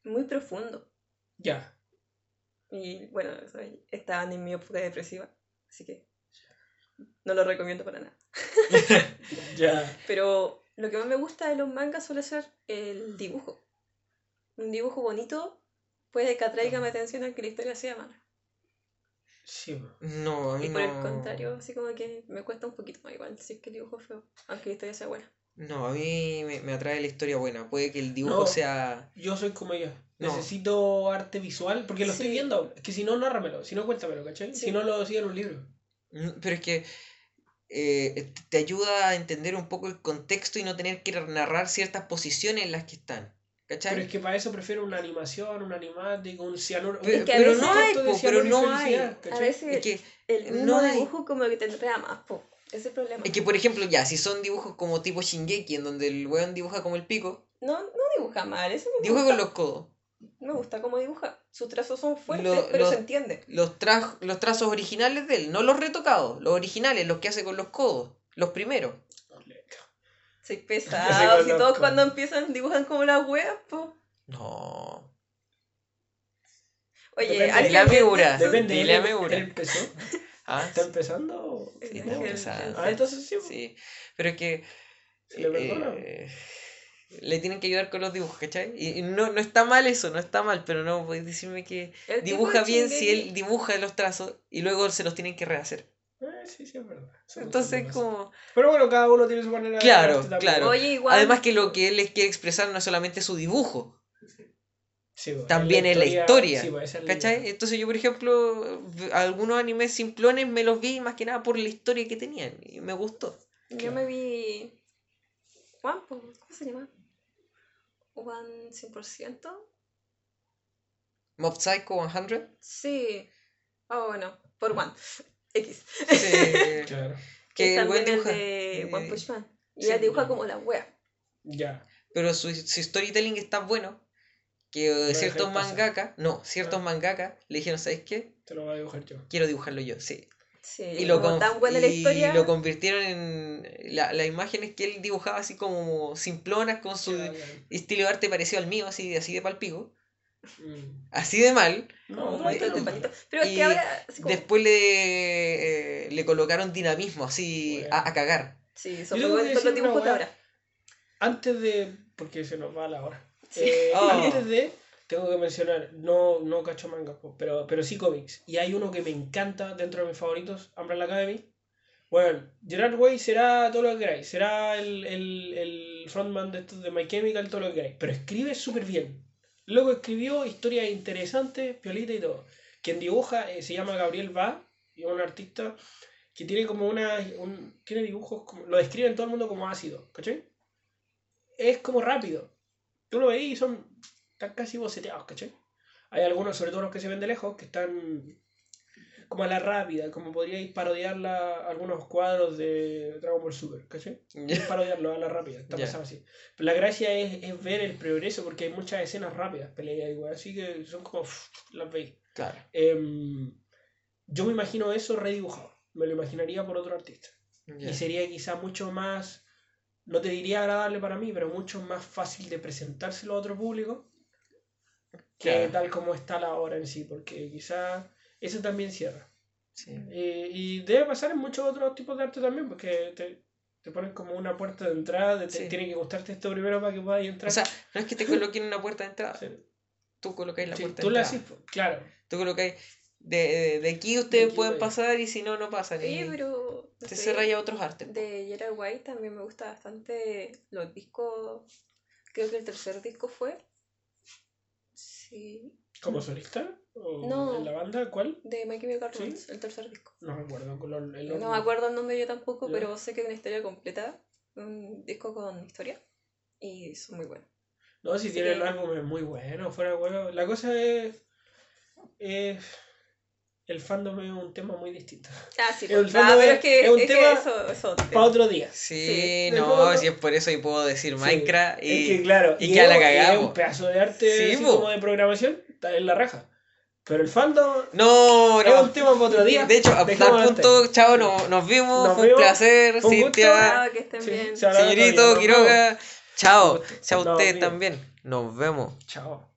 muy profundos. Ya. Y bueno, estaban en mi época depresiva, así que no lo recomiendo para nada. Ya. Pero lo que más me gusta de los mangas suele ser el dibujo. Un dibujo bonito puede que atraiga mi atención a que la historia sea mala. Sí. No, a mí Y no. por el contrario, así como que me cuesta un poquito más igual si es que el dibujo es feo, aunque la historia sea buena. No, a mí me, me atrae la historia buena. Puede que el dibujo No. sea. Yo soy como ella. No. Necesito arte visual, porque lo estoy viendo. Es que si no, nárramelo. Si no, cuéntamelo, ¿cachai? Sí. Si no, lo sigo en un libro. Mm, Pero es que eh, te- ayuda a entender un poco el contexto y no tener que narrar ciertas posiciones en las que están. ¿Cachai? Pero es que para eso prefiero una animación, un animático, un cianuro. Pero- Es que a pero no hay, pero no hay. felicidad, A ¿cachai? veces Es que, el mismo no hay. dibujo como que te enreda más, po. Es el problema. es que, por ejemplo, ya, si son dibujos como tipo Shingeki, en donde el weón dibuja como el pico, No, no dibuja mal, eso me dibuja gusta. con los codos. Me gusta cómo dibuja. Sus trazos son fuertes, Lo- pero se entiende. Los, tra- los trazos originales de él, no los retocados, los originales, los que hace con los codos, los primeros. Soy pesado. Si todos cuando empiezan dibujan como las weas, po. No. Oye, Depende. alguien Dile a que- Miura. Depende, Dile a él, Miura. él empezó. Ah, ¿Está empezando? Sí, está empezando. Ah, entonces sí. Sí, pero es que Se le perdona. eh, le tienen que ayudar con los dibujos, ¿cachai? Y no, no está mal eso, no está mal, pero no puedes decirme que el dibuja de bien si él dibuja los trazos y luego se los tienen que rehacer. Eh, sí, sí, es verdad. Entonces, como... Pero bueno, cada uno tiene su manera de Claro, también. claro. Igual. Además que lo que él les quiere expresar no es solamente su dibujo, Sí, pues, también es la historia, pues, ¿cachai? idea. Entonces yo, por ejemplo, algunos animes simplones me los vi más que nada por la historia que tenían y me gustó. Yo me vi. Juan, po, ¿cómo se llama? One 100%. Mob Psycho 100. Sí. Ah, bueno, por One. X. Sí, Claro. que el buen dibuja. de One Punch Man. Y sí, él dibuja como la wea. Ya. Pero su, su storytelling es tan bueno que ciertos pasar. mangaka, no, ciertos Ah. mangaka le dijeron, ¿sabes qué? Te lo voy a dibujar yo. Quiero dibujarlo yo, sí. Sí, Y lo, tan buena la y historia. lo convirtieron en la- las imágenes que él dibujaba así como simplonas con su estilo de arte parecido al mío, así, así de palpico, Mm. así de mal. No, no, de no. Pero es Y que ahora. como- Después le, eh, le colocaron dinamismo, así Bueno. a, a cagar. Sí, son muy los dibujos de ahora. Antes de. Porque se nos va la hora. Sí. Eh, Oh. De. Tengo que mencionar, no, no cacho manga, pero, pero sí cómics. Y hay uno que me encanta dentro de mis favoritos, Umbrella Academy. Bueno, Gerard Way será todo lo que queráis. Será el, el, el frontman de estos de My Chemical, todo lo que queráis. Pero escribe súper bien. Luego escribió historias interesantes, piolita y todo. Quien dibuja eh, se llama Gabriel Va, y es un artista que tiene como una. Un, tiene dibujos, como, lo describen todo el mundo como ácido, ¿cachai? Es como rápido. Tú lo veis y son. Están casi boceteados, ¿cachai? Hay algunos, sobre todo los que se ven de lejos, que están como a la rápida, como podríais parodiar la- algunos cuadros de Dragon Ball Super, ¿cachai? Es parodiarlo a la rápida, está pasado así. Pero la gracia es, es ver el progreso, porque hay muchas escenas rápidas, peleas igual, así que son como las veis. Claro. Em, yo me imagino eso redibujado, me lo imaginaría por otro artista. Y sería quizá mucho más, no te diría agradable para mí, pero mucho más fácil de presentárselo a otro público que Claro. tal como está la obra en sí, porque quizá eso también cierra. Sí. Eh, y debe pasar en muchos otros tipos de arte también, porque te, te ponen como una puerta de entrada, te- Sí. tiene que gustarte esto primero para que puedas entrar. O sea, no es que te coloquen una puerta de entrada, Sí. tú colocáis la puerta tú de la entrada. haces, po, claro. Tú colocáis, de, de, de aquí ustedes aquí pueden voy. pasar y si no, no pasan. Y pero. no te sé, cerráis a otros artes. De Gerard White también me gusta bastante los discos. Creo que el tercer disco fue. Sí. ¿Como solista? ¿O No. en la banda? ¿Cuál? De My Chemical ¿Sí? El tercer disco. No recuerdo. con lo- el No me acuerdo el nombre yo tampoco, Ya. pero sé que es una historia completa. Un disco con historia. Y son muy buenos. No, si Así tiene que- el álbum es muy bueno, fuera de huevo. La cosa es, es- El fandom es un tema muy distinto. Ah, sí. El pues. fondo Ah, pero es- que, es un es que tema eso, eso. Para otro día. Sí, Sí. no, si es por eso y puedo decir Sí. Minecraft y... Es que claro, y y que la es- cagamos. es un pedazo de arte Sí, como de programación, está en la raja. Pero el fandom No, es no. un tema para otro día. De hecho, a tal punto, chao, no- nos vimos, Nos fue un vimos, placer, fue un gusto. Cintia, Ah, que estén Sí, bien. señorito Quiroga, chao, chao vemos. ustedes también, nos vemos. Chao.